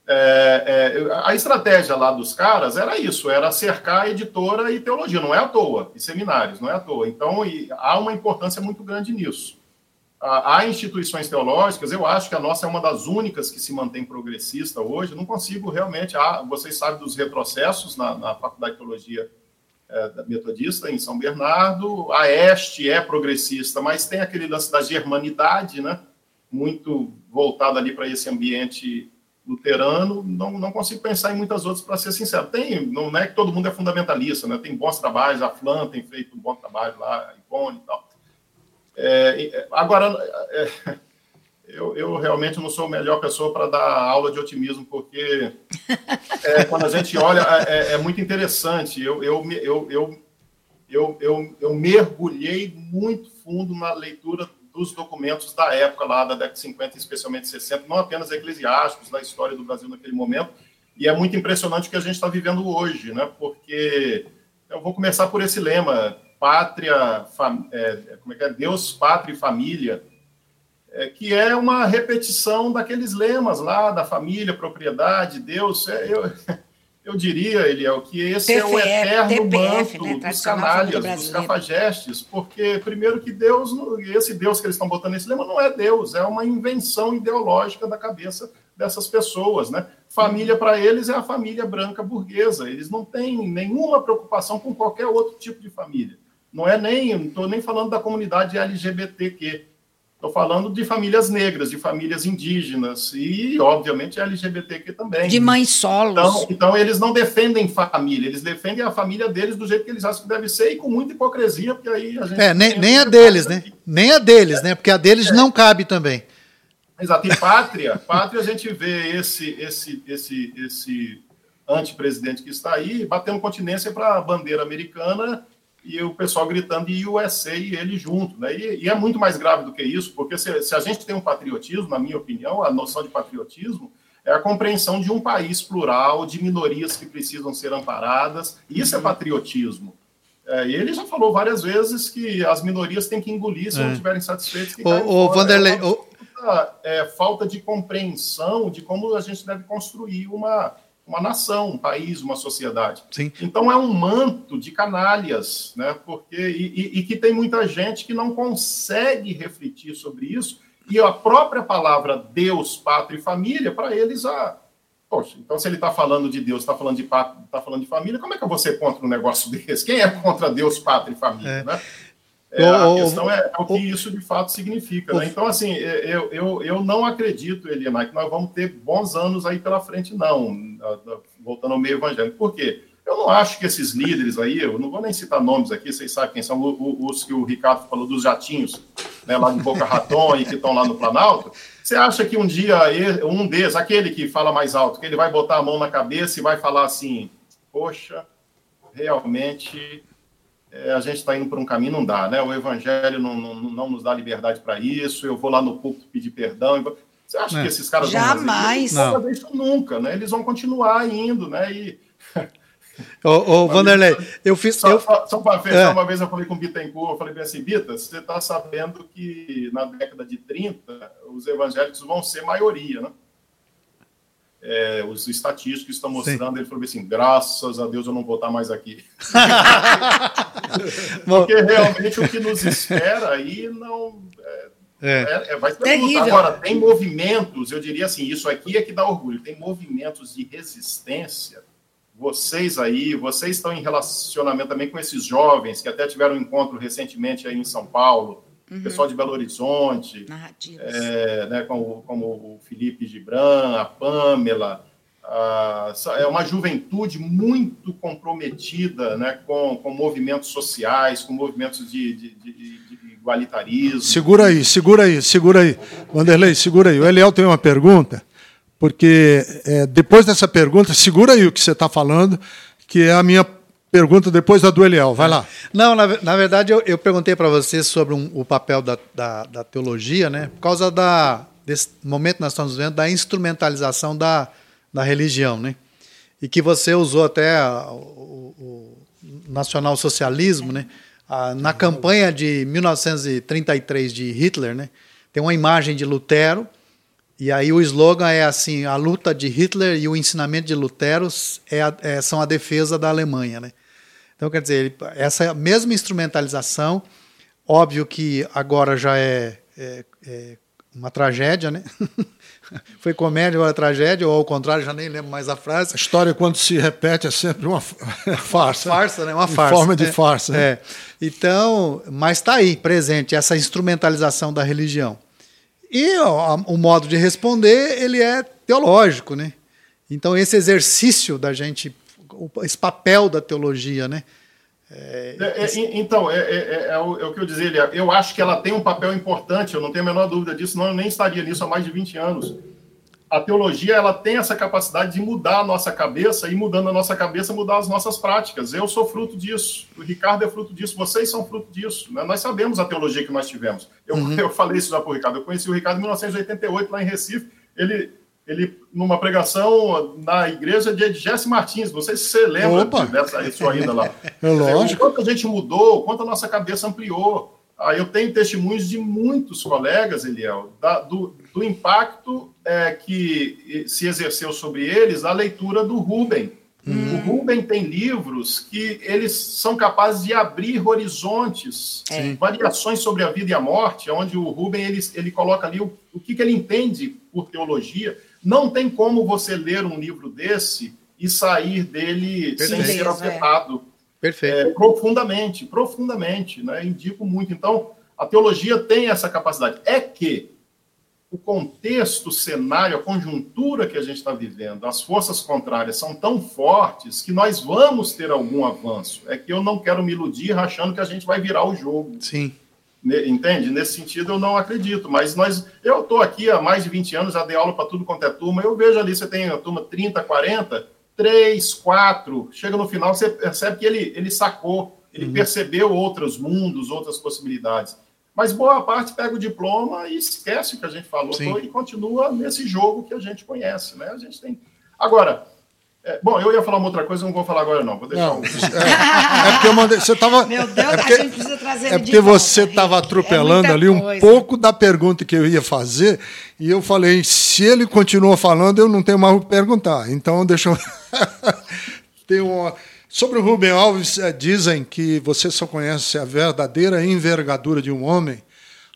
É, é, a estratégia lá dos caras era isso, era cercar a editora e teologia, não é à toa, e seminários, não é à toa. Então, e há uma importância muito grande nisso. Há instituições teológicas, eu acho que a nossa é uma das únicas que se mantém progressista hoje. Não consigo realmente. há- vocês sabem dos retrocessos na, na Faculdade de Teologia é, Metodista, em São Bernardo. A Este é progressista, mas tem aquele lance da germanidade, né? muito voltado ali para esse ambiente luterano. Não, não consigo pensar em muitas outras, para ser sincero. Tem, não é que todo mundo é fundamentalista, né? tem bons trabalhos. A Flan tem feito um bom trabalho lá, a Icone e tal. É, e- agora, é, eu, eu realmente não sou a melhor pessoa para dar aula de otimismo, porque é, quando a gente olha, é, é muito interessante. Eu, eu, eu, eu, eu, eu, eu mergulhei muito fundo na leitura dos documentos da época lá da década de 50, especialmente 60, não apenas eclesiásticos da história do Brasil naquele momento, e é muito impressionante o que a gente está vivendo hoje, né? Porque eu vou começar por esse lema: pátria, fam, é, como é que é? Deus, pátria e família, é, que é uma repetição daqueles lemas lá da família, propriedade, Deus. É, eu, eu diria, Eliel, que esse TFF, é o eterno TPF, manto né? dos canalhas, dos cafajestes, porque, primeiro, que Deus, esse Deus que eles estão botando nesse lema não é Deus, é uma invenção ideológica da cabeça dessas pessoas, né? Família para eles é a família branca burguesa, eles não têm nenhuma preocupação com qualquer outro tipo de família. Não é nem, não estou nem falando da comunidade LGBTQ, Estou falando de famílias negras, de famílias indígenas e, obviamente, LGBTQ também. De mães solos. Então, então, eles não defendem família, eles defendem a família deles do jeito que eles acham que deve ser e com muita hipocrisia, porque aí a gente. É, nem, nem a deles, né? Nem a deles, né? Porque a deles é. não cabe também. Exato. E pátria, pátria a gente vê esse, esse, esse, esse antepresidente que está aí batendo continência para a bandeira americana e o pessoal gritando e USA e ele junto. Né? E, e, é muito mais grave do que isso, porque se, se, a gente tem um patriotismo, na minha opinião, a noção de patriotismo é a compreensão de um país plural, de minorias que precisam ser amparadas. Isso é uhum. patriotismo. É, e ele já falou várias vezes que as minorias têm que engolir se é. não estiverem satisfeitos. o, o Vanderlei, é, é falta de compreensão de como a gente deve construir uma uma nação, um país, uma sociedade. Sim. Então é um manto de canalhas, né? Porque e, e, que tem muita gente que não consegue refletir sobre isso e a própria palavra Deus, pátria e família para eles a Poxa, então se ele está falando de Deus, está falando de pátria, está falando de família, como é que eu vou ser contra um negócio desse? Quem é contra Deus, pátria e família, é. né? É, a questão é, é, o que isso de fato significa. Né? Então, assim, é, eu, eu, eu não acredito, Eliana, que nós vamos ter bons anos aí pela frente, não, voltando ao meio evangélico. Por quê? Eu não acho que esses líderes aí, eu não vou nem citar nomes aqui, vocês sabem quem são, os que o Ricardo falou dos jatinhos, né, lá de Boca Raton e que estão lá no Planalto. Você acha que um dia um desses, aquele que fala mais alto, que ele vai botar a mão na cabeça e vai falar assim: Poxa, realmente a gente está indo por um caminho, não dá, né? O evangelho não, não, não nos dá liberdade para isso, eu vou lá no púlpito pedir perdão. Você acha é. que esses caras Jamais. vão fazer isso? Não isso nunca, né? Eles vão continuar indo, né? E... Ô, ô Vanderlei, eu fiz. Só, eu... só, só para fechar, é. uma vez eu falei com o Bittencourt, eu falei bem assim, Bita, você está sabendo que na década de 30 os evangélicos vão ser maioria, né? É, os estatísticos estão mostrando, Sim. ele falou assim, graças a Deus eu não vou estar mais aqui. Porque realmente o que nos espera aí não... É, é. é, é vai ter Agora, tem movimentos, eu diria assim, isso aqui é que dá orgulho, tem movimentos de resistência, vocês aí, vocês estão em relacionamento também com esses jovens que até tiveram um encontro recentemente aí em São Paulo, uhum. pessoal de Belo Horizonte, é, né, como, como o Felipe Gibran, a Pamela, a, é uma juventude muito comprometida né, com, com movimentos sociais, com movimentos de, de, de, de igualitarismo. Segura aí, segura aí, segura aí. Vanderlei, segura aí. O Eliel tem uma pergunta, porque é, depois dessa pergunta, segura aí o que você está falando, que é a minha pergunta depois da do Eliel. Vai lá. Não, na, na verdade, eu, eu perguntei para você sobre um, o papel da, da, da, teologia, né? Por causa da, desse momento que nós estamos vendo, da instrumentalização da, da religião, né? E que você usou até o, o, nacionalsocialismo, né? na campanha de 1933 de Hitler, né? Tem uma imagem de Lutero e aí o slogan é assim: a luta de Hitler e o ensinamento de Lutero é, a, é são a defesa da Alemanha, né? Então, quer dizer, essa mesma instrumentalização, óbvio que agora já é, é, é uma tragédia, né? Foi comédia, agora é tragédia, ou ao contrário, já nem lembro mais a frase. A história, quando se repete, é sempre uma farsa. farsa, né? Uma farsa. Em forma de é, farsa. Né? É. Então, mas está aí, presente, essa instrumentalização da religião. E ó, o modo de responder, ele é teológico, né? Então, esse exercício da gente esse papel da teologia, né? É, é, então, é, é, é, o, é, o, que eu dizia, eu acho que ela tem um papel importante, eu não tenho a menor dúvida disso, senão eu nem estaria nisso há mais de 20 anos. A teologia ela tem essa capacidade de mudar a nossa cabeça e, mudando a nossa cabeça, mudar as nossas práticas. Eu sou fruto disso, o Ricardo é fruto disso, vocês são fruto disso. Né? Nós sabemos a teologia que nós tivemos. Eu, uhum. eu falei isso já para o Ricardo, eu conheci o Ricardo em 1988, lá em Recife. Ele, ele numa pregação na igreja de Jesse Martins. Não sei se você lembra Opa. dessa sua ida lá. É lógico. Quanto a gente mudou, quanto a nossa cabeça ampliou. Aí eu tenho testemunhos de muitos colegas, Eliel, da, do, do impacto é, que se exerceu sobre eles a leitura do Rubem. Hum. O Rubem tem livros que eles são capazes de abrir horizontes, é. variações sobre a vida e a morte, onde o Rubem ele, ele coloca ali o, o que, que ele entende por teologia, não tem como você ler um livro desse e sair dele Perfeito. sem ser é. afetado. Perfeito. É, profundamente, profundamente, né? Indico muito. Então, a teologia tem essa capacidade. É que o contexto, o cenário, a conjuntura que a gente está vivendo, as forças contrárias são tão fortes que nós vamos ter algum avanço. É que eu não quero me iludir achando que a gente vai virar o jogo. Sim. Entende? Nesse sentido, eu não acredito. Mas nós, eu estou aqui há mais de 20 anos, já dei aula para tudo quanto é turma. Eu vejo ali, você tem a turma 30, 40, 3, 4. Chega no final, você percebe que ele, ele sacou, ele uhum. percebeu outros mundos, outras possibilidades. Mas boa parte pega o diploma e esquece o que a gente falou e continua nesse jogo que a gente conhece. Né? A gente tem. Agora, é, bom, eu ia falar uma outra coisa, não vou falar agora, não. Vou deixar não, um... é, é, porque eu mandei. Você tava, Meu Deus, é porque, a gente precisa trazer É porque você estava atropelando é ali um coisa. pouco da pergunta que eu ia fazer, e eu falei: se ele continua falando, eu não tenho mais o que perguntar. Então, deixa eu. Tem uma. Sobre o Rubem Alves, é, dizem que você só conhece a verdadeira envergadura de um homem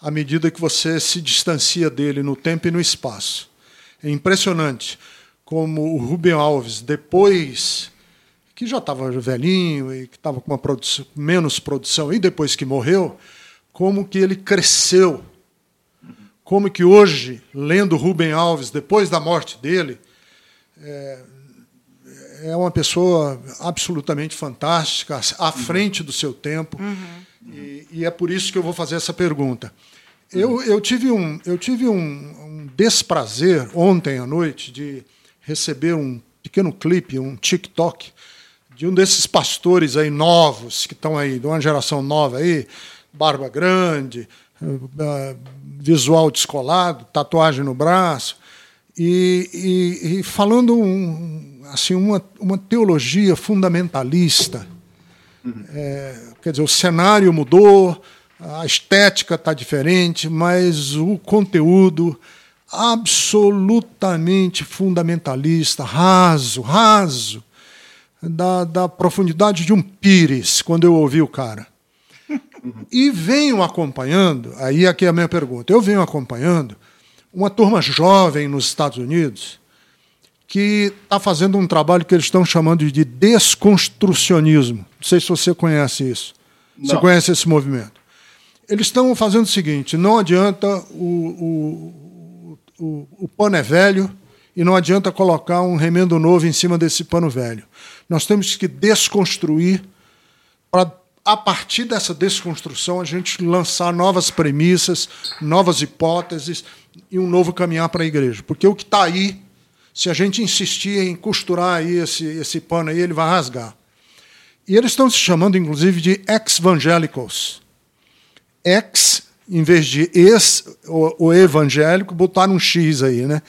à medida que você se distancia dele no tempo e no espaço. É impressionante como o Rubem Alves, depois que já estava velhinho e que estava com uma produção, menos produção, e depois que morreu, como que ele cresceu. Como que hoje, lendo Rubem Alves, depois da morte dele, é, é uma pessoa absolutamente fantástica, à frente do seu tempo. Uhum. E, e, é por isso que eu vou fazer essa pergunta. Eu, eu tive, um, eu tive um, um desprazer ontem à noite de receber um pequeno clipe, um TikTok, de um desses pastores aí novos, que estão aí, de uma geração nova aí, barba grande, eh, visual descolado, tatuagem no braço, e, e, e falando um, assim, uma, uma teologia fundamentalista. É, quer dizer, o cenário mudou, a estética está diferente, mas o conteúdo absolutamente fundamentalista, raso, raso, da, da profundidade de um pires, quando eu ouvi o cara. E venho acompanhando, aí aqui é a minha pergunta, eu venho acompanhando uma turma jovem nos Estados Unidos que está fazendo um trabalho que eles estão chamando de desconstrucionismo. Não sei se você conhece isso. Não. Você conhece esse movimento? Eles estão fazendo o seguinte: não adianta o, o, o pano é velho e não adianta colocar um remendo novo em cima desse pano velho. Nós temos que desconstruir para a partir dessa desconstrução, a gente lançar novas premissas, novas hipóteses e um novo caminhar para a igreja. Porque o que está aí, se a gente insistir em costurar aí esse, esse pano aí, ele vai rasgar. E eles estão se chamando, inclusive, de ex-evangélicos. Ex em vez de ex, o, evangélico, botaram um X aí, né?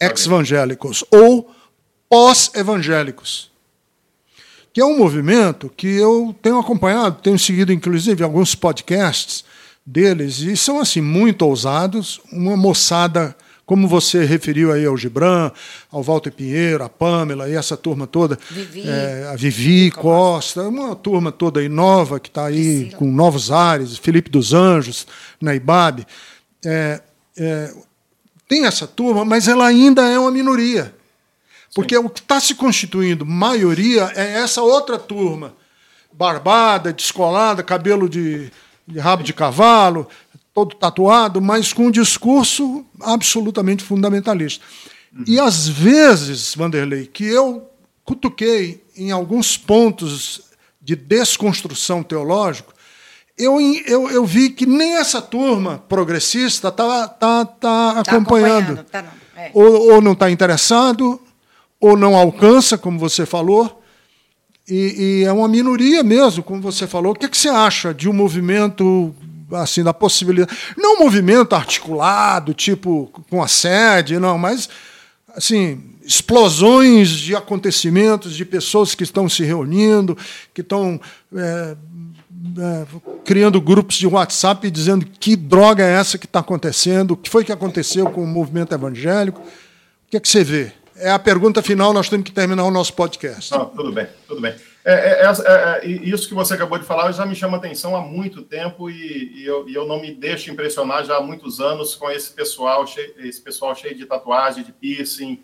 Ex-evangélicos. Ou pós-evangélicos. Que é um movimento que eu tenho acompanhado, tenho seguido, inclusive, alguns podcasts deles, e são, assim, muito ousados. Uma moçada como você referiu aí ao Gibran, ao Walter Pinheiro, a Pamela e essa turma toda, Vivi, é, a Vivi Costa, uma turma toda aí nova que está aí com novos ares, Felipe dos Anjos, na IBAB. É, é, tem essa turma, mas ela ainda é uma minoria. Porque Sim. o que está se constituindo maioria é essa outra turma, barbada, descolada, cabelo de, de rabo de cavalo, todo tatuado, mas com um discurso absolutamente fundamentalista. Uhum. E às vezes, Vanderlei, que eu cutuquei em alguns pontos de desconstrução teológica, eu, eu, eu vi que nem essa turma progressista está tá, tá acompanhando. Tá não. É. Ou, ou não está interessado, ou não alcança, como você falou. E, e, é uma minoria mesmo, como você falou. O que, é que você acha de um movimento assim da possibilidade, não um movimento articulado, tipo com a sede, não, mas assim explosões de acontecimentos, de pessoas que estão se reunindo, que estão é, é, criando grupos de WhatsApp dizendo que droga é essa que está acontecendo, o que foi que aconteceu com o movimento evangélico. O que é que você vê? É a pergunta final, nós temos que terminar o nosso podcast. Não, tudo bem, tudo bem. É, é, é, é isso que você acabou de falar já me chama atenção há muito tempo e, e, eu, e, eu, não me deixo impressionar já há muitos anos com esse pessoal, cheio, esse pessoal cheio de tatuagem, de piercing,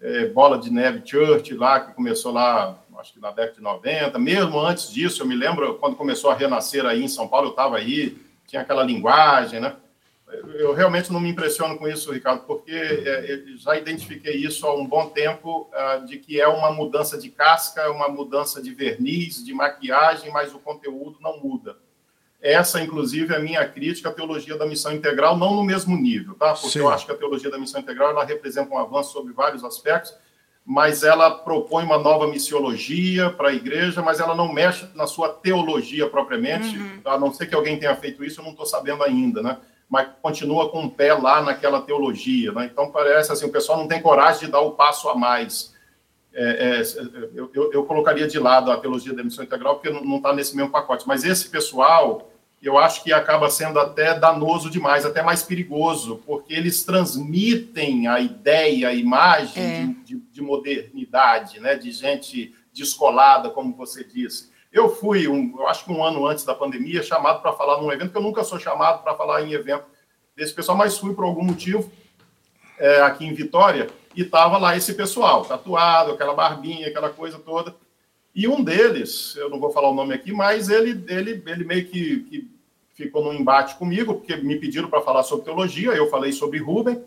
é, bola de neve church lá, que começou lá acho que na década de 90, mesmo antes disso, eu me lembro quando começou a renascer aí em São Paulo, eu estava aí, tinha aquela linguagem, né? Eu realmente não me impressiono com isso, Ricardo, porque é, já identifiquei isso há um bom tempo, ah, de que é uma mudança de casca, uma mudança de verniz, de maquiagem, mas o conteúdo não muda. Essa, inclusive, é a minha crítica à teologia da missão integral, não no mesmo nível, tá? Porque Sim. eu acho que a teologia da missão integral ela representa um avanço sobre vários aspectos, mas ela propõe uma nova missiologia para a igreja, mas ela não mexe na sua teologia propriamente, uhum. a não ser que alguém tenha feito isso, eu não estou sabendo ainda, né? Mas continua com o pé lá naquela teologia, né? Então parece assim, o pessoal não tem coragem de dar o passo a mais. É, é, eu, eu, eu, colocaria de lado a teologia da missão integral, porque não está nesse mesmo pacote. Mas esse pessoal, eu acho que acaba sendo até danoso demais, até mais perigoso, porque eles transmitem a ideia, a imagem é. de, de, de, modernidade, né? de gente descolada, como você disse. Eu fui, um, eu acho que um ano antes da pandemia, chamado para falar num evento, que eu nunca sou chamado para falar em evento desse pessoal, mas fui por algum motivo é, aqui em Vitória e estava lá esse pessoal, tatuado, aquela barbinha, aquela coisa toda. E um deles, eu não vou falar o nome aqui, mas ele, ele, ele meio que, que ficou num embate comigo, porque me pediram para falar sobre teologia, eu falei sobre Rubem,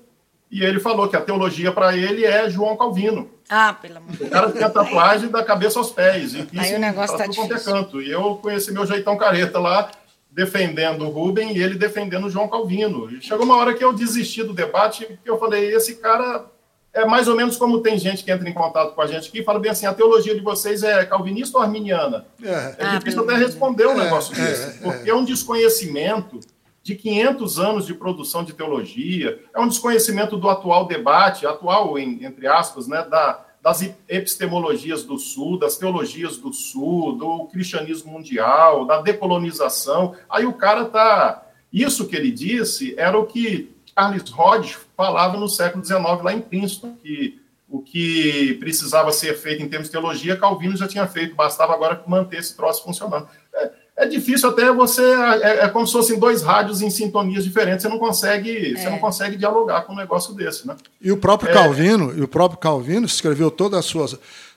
e ele falou que a teologia para ele é João Calvino. Ah, pelo amor de Deus. O cara tem a tatuagem da cabeça aos pés. E Aí o negócio tá difícil. É canto. E eu conheci meu jeitão careta lá, defendendo o Rubem e ele defendendo o João Calvino. E chegou uma hora que eu desisti do debate, porque eu falei, esse cara é mais ou menos como tem gente que entra em contato com a gente aqui e fala bem assim: a teologia de vocês é calvinista ou arminiana? É, é ah, difícil até responder um é, negócio é, desse, é. porque é um desconhecimento de 500 anos de produção de teologia, é um desconhecimento do atual debate, atual, em, entre aspas, né, da, das epistemologias do Sul, das teologias do Sul, do cristianismo mundial, da decolonização. Aí o cara tá. Isso que ele disse era o que Carlos Hodge falava no século XIX, lá em Princeton, que o que precisava ser feito em termos de teologia, Calvino já tinha feito, bastava agora manter esse troço funcionando. É, é difícil até você, é, é, como se fossem dois rádios em sintonias diferentes, você não consegue, você não é. consegue dialogar com um negócio desse, né? E o próprio é. Calvino, e o próprio Calvino escreveu toda a sua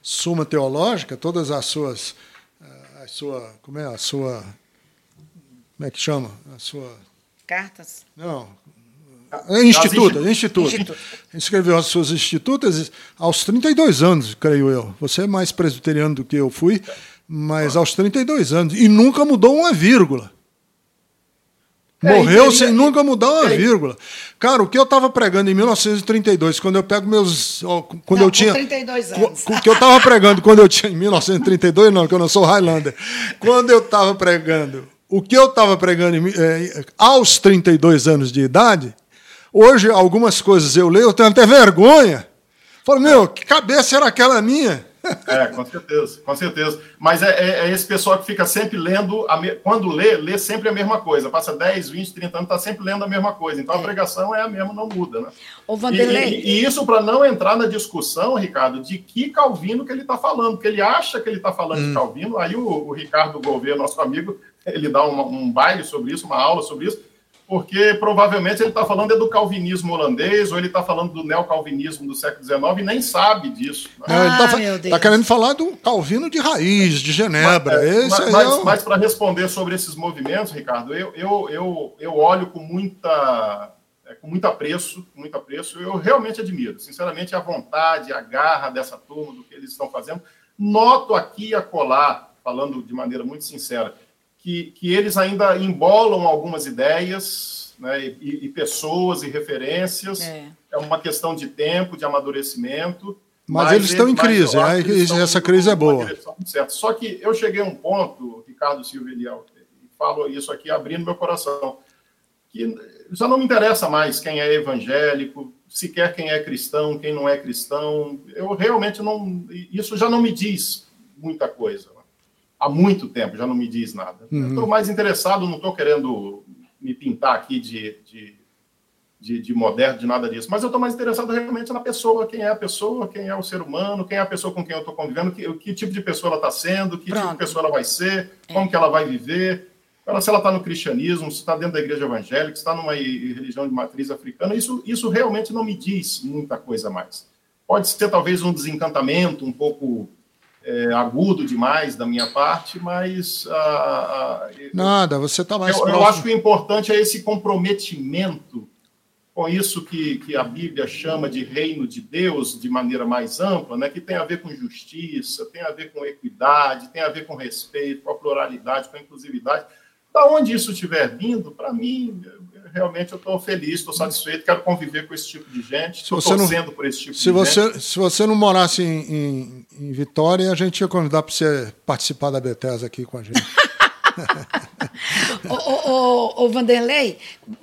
suma teológica, todas as suas, a sua, como é a sua, como é que chama, a sua cartas? Não, Instituto, instituto. instituto. Escreveu as suas institutas aos 32 anos, creio eu. Você é mais presbiteriano do que eu fui, mas aos 32 anos. E nunca mudou uma vírgula. É, Morreu sem nunca mudar uma é, vírgula. Cara, o que eu estava pregando em 1932, quando eu pego meus. Quando não, eu tinha. 32 anos. O que eu estava pregando quando eu tinha. Em 1932, não, que eu não sou Highlander. Quando eu estava pregando. O que eu estava pregando é, aos 32 anos de idade, Hoje, algumas coisas eu leio, eu tenho até vergonha. Falo, meu, que cabeça era aquela minha? É, com certeza, com certeza. Mas é, é, é esse pessoal que fica sempre lendo, me... quando lê, lê sempre a mesma coisa. Passa 10, 20, 30 anos, está sempre lendo a mesma coisa. Então a é. pregação é a mesma, não muda, né? Ô, Vanderlei... E, e, isso para não entrar na discussão, Ricardo, de que Calvino que ele está falando, porque ele acha que ele está falando hum. de Calvino. Aí o, o Ricardo Gouveia, nosso amigo, ele dá uma, um baile sobre isso, uma aula sobre isso porque provavelmente ele está falando é do calvinismo holandês ou ele está falando do neocalvinismo do século XIX e nem sabe disso. Né? Ah, ele está tá querendo falar do Calvino de raiz, de Genebra. Mas, é, mas, é mas para responder sobre esses movimentos, Ricardo, eu, eu, eu, eu olho com muita é, com muito apreço, com muito apreço, eu realmente admiro, sinceramente, a vontade, a garra dessa turma, do que eles estão fazendo. Noto aqui e acolá falando de maneira muito sincera, que, que eles ainda embolam algumas ideias, né, e, e pessoas e referências. É. é. uma questão de tempo, de amadurecimento. Mas, mas eles estão em crise, é, essa crise é boa. Certo. Só que eu cheguei a um ponto, Ricardo Silva Eliel, e falo isso aqui abrindo meu coração, que já não me interessa mais quem é evangélico, sequer quem é cristão, quem não é cristão. Eu realmente não. Isso já não me diz muita coisa. Né? Há muito tempo já não me diz nada. Uhum. Estou mais interessado, não estou querendo me pintar aqui de, de, de, de, moderno, de nada disso, mas eu estou mais interessado realmente na pessoa, quem é a pessoa, quem é o ser humano, quem é a pessoa com quem eu estou convivendo, que, que, tipo de pessoa ela está sendo, que Pronto. tipo de pessoa ela vai ser, é. como que ela vai viver. Ela, se ela está no cristianismo, se está dentro da igreja evangélica, se está numa religião de matriz africana, isso, isso realmente não me diz muita coisa mais. Pode ser talvez um desencantamento um pouco é, agudo demais da minha parte, mas. Ah, ah, Nada, você está mais. Eu, eu, acho que o importante é esse comprometimento com isso que, que a Bíblia chama de reino de Deus de maneira mais ampla, né, que tem a ver com justiça, tem a ver com equidade, tem a ver com respeito, com a pluralidade, com a inclusividade. Da onde isso estiver vindo, para mim, realmente eu estou feliz, estou satisfeito, quero conviver com esse tipo de gente, estou torcendo não, por esse tipo se de você, gente. Se você não morasse em, em, em Vitória, a gente ia convidar para você participar da Bethesda aqui com a gente. ô, ô, ô, ô, Vanderlei,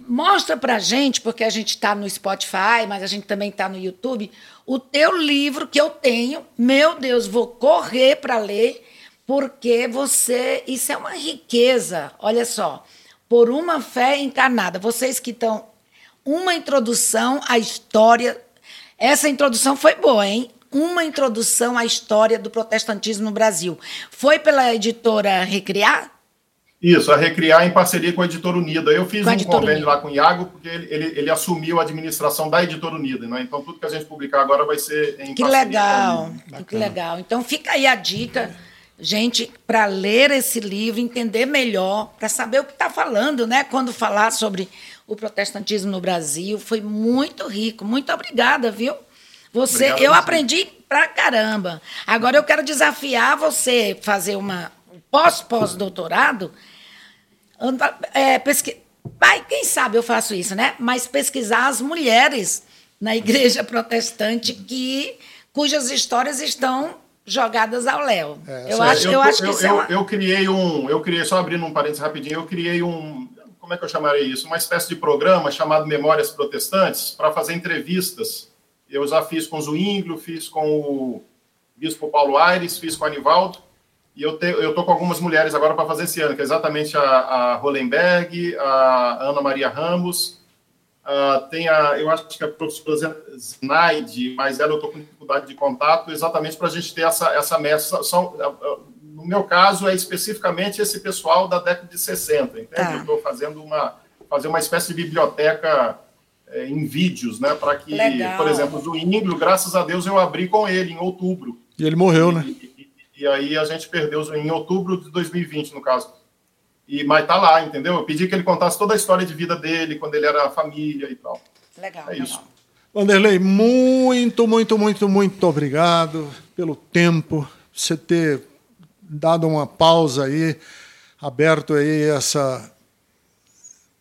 mostra pra gente, porque a gente está no Spotify, mas a gente também está no YouTube, o teu livro que eu tenho. Meu Deus, vou correr para ler porque você. Isso é uma riqueza. Olha só. Por uma fé encarnada. Vocês que estão. Uma introdução à história. Essa introdução foi boa, hein? Uma introdução à história do protestantismo no Brasil. Foi pela editora Recriar? Isso, a Recriar em parceria com a Editora Unida. Eu fiz um convênio Unida. lá com o Iago, porque ele, ele, ele, assumiu a administração da Editora Unida, né? Então tudo que a gente publicar agora vai ser em que legal, que legal. Então fica aí a dica gente para ler esse livro, entender melhor, para saber o que está falando, né? Quando falar sobre o protestantismo no Brasil, foi muito rico. Muito obrigada, viu? Você, Obrigado, eu aprendi pra caramba. Agora eu quero desafiar você fazer uma pós pós doutorado, é, pesqui... Quem sabe eu faço isso, né? Mas pesquisar as mulheres na igreja protestante que cujas histórias estão jogadas ao Léo. É, eu, acho, eu, eu, acho que eu, isso eu, é uma... eu criei um, eu criei só abrindo um parênteses rapidinho, eu criei um, como é que eu chamaria isso? Uma espécie de programa chamado Memórias Protestantes para fazer entrevistas. Eu já fiz com o Zwinglio, fiz com o Bispo Paulo Aires, fiz com o Anivaldo. E eu, te, eu tô com algumas mulheres agora para fazer esse ano, que é exatamente a, a Hollenberg, a Ana Maria Ramos, Uh, tem a, eu acho que a professora Znaide, mas ela eu estou com dificuldade de contato, exatamente para a gente ter essa, essa messa. São, no meu caso, é especificamente esse pessoal da década de 60, entende? Ah. Eu estou fazendo uma, fazer uma espécie de biblioteca é, em vídeos, né? Para que, Legal. por exemplo, o Índio, graças a Deus, eu abri com ele em outubro. E ele morreu, e, né? E, e, e, aí a gente perdeu em outubro de 2020, no caso. E, mas tá lá, entendeu? Eu pedi que ele contasse toda a história de vida dele, quando ele era família e tal. Legal. É isso. Vanderlei, muito, muito, muito, muito obrigado pelo tempo, você ter dado uma pausa aí, aberto aí essa,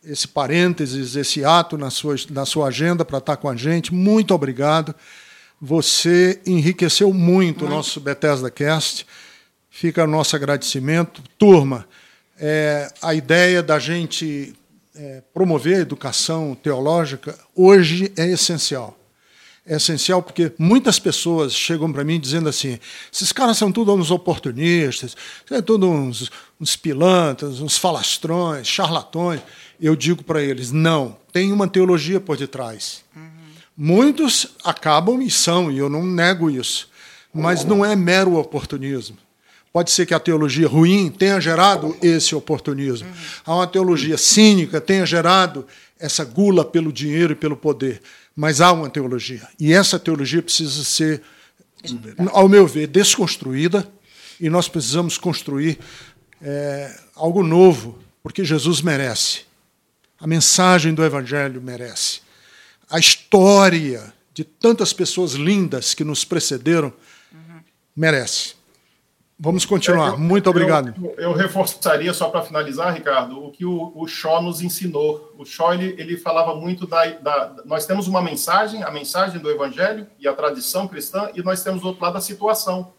esse parênteses, esse ato na sua, na sua agenda para estar com a gente. Muito obrigado. Você enriqueceu muito o nosso Bethesda Cast. Fica o nosso agradecimento. Turma, é, a ideia da gente é, promover a educação teológica hoje é essencial. É essencial porque muitas pessoas chegam para mim dizendo assim: esses caras são todos uns oportunistas, são todos uns, uns pilantras, uns falastrões, charlatões. Eu digo para eles: não, tem uma teologia por detrás. Uhum. Muitos acabam e são, e eu não nego isso, mas não é mero oportunismo. Pode ser que a teologia ruim tenha gerado esse oportunismo. Há uma teologia cínica tenha gerado essa gula pelo dinheiro e pelo poder. Mas há uma teologia. E essa teologia precisa ser, ao meu ver, desconstruída. E nós precisamos construir é, algo novo, porque Jesus merece. A mensagem do Evangelho merece. A história de tantas pessoas lindas que nos precederam merece. Vamos continuar. Eu, Muito obrigado. Eu, eu reforçaria, só para finalizar, Ricardo, o que o, o Shaw nos ensinou. O Shaw ele, ele falava muito da, da, Nós temos uma mensagem, a mensagem do Evangelho e a tradição cristã, e nós temos do outro lado a situação.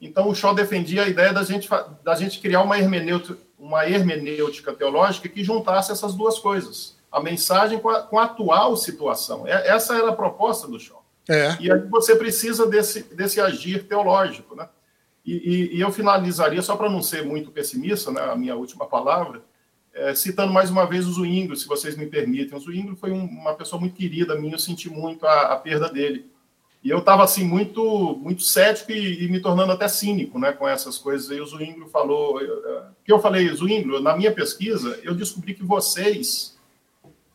Então, o Shaw defendia a ideia da gente, da gente criar uma hermenêutica, uma hermenêutica teológica que juntasse essas duas coisas. A mensagem com a, com a atual situação. É, essa era a proposta do Shaw. É. E aí você precisa desse, desse agir teológico, né? E, e, e eu finalizaria, só para não ser muito pessimista, né, a minha última palavra, é, citando mais uma vez o Zwingli, se vocês me permitem. O Zwingli foi um, uma pessoa muito querida minha, eu senti muito a, a perda dele. E eu estava assim muito muito cético e, e, me tornando até cínico, né, com essas coisas. E o Zwingli falou, eu, que eu falei, Zwingli, na minha pesquisa, eu descobri que vocês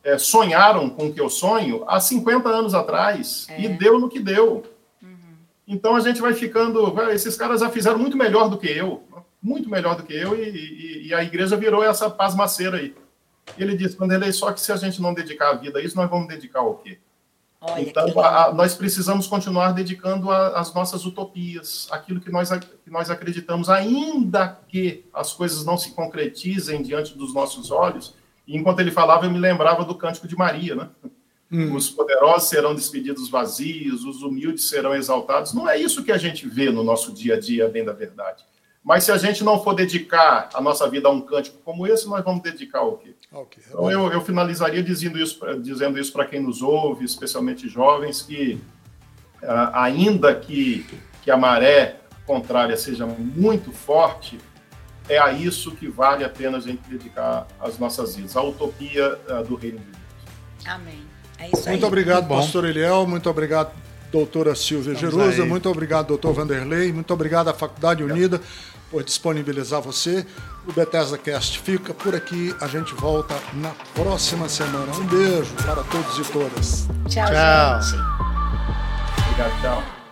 é, sonharam com o que eu sonho há 50 anos atrás é. e deu no que deu. Então a gente vai ficando. Esses caras já fizeram muito melhor do que eu, muito melhor do que eu, e, e, e a igreja virou essa pasmaceira aí. Ele disse, Vanderlei, só que se a gente não dedicar a vida a isso, nós vamos dedicar ao quê? Olha, então, a, a, nós precisamos continuar dedicando as nossas utopias, aquilo que nós, que nós acreditamos, ainda que as coisas não se concretizem diante dos nossos olhos. E enquanto ele falava, eu me lembrava do Cântico de Maria, né? Hum. Os poderosos serão despedidos vazios, os humildes serão exaltados. Não é isso que a gente vê no nosso dia a dia, bem da verdade. Mas se a gente não for dedicar a nossa vida a um cântico como esse, nós vamos dedicar ao quê? Okay. Então eu, eu, finalizaria dizendo isso, dizendo isso para quem nos ouve, especialmente jovens, que uh, ainda que, que a maré contrária seja muito forte, é a isso que vale a pena a gente dedicar as nossas vidas, a utopia uh, do reino de Deus. Amém. É isso muito aí. obrigado, muito pastor Eliel. Muito obrigado, doutora Silvia Jerusa. Muito obrigado, doutor Vanderlei. Muito obrigado à Faculdade Unida por disponibilizar você. O Bethesda Cast fica por aqui. A gente volta na próxima semana. Um beijo para todos e todas. Tchau, tchau. gente. Obrigado, tchau.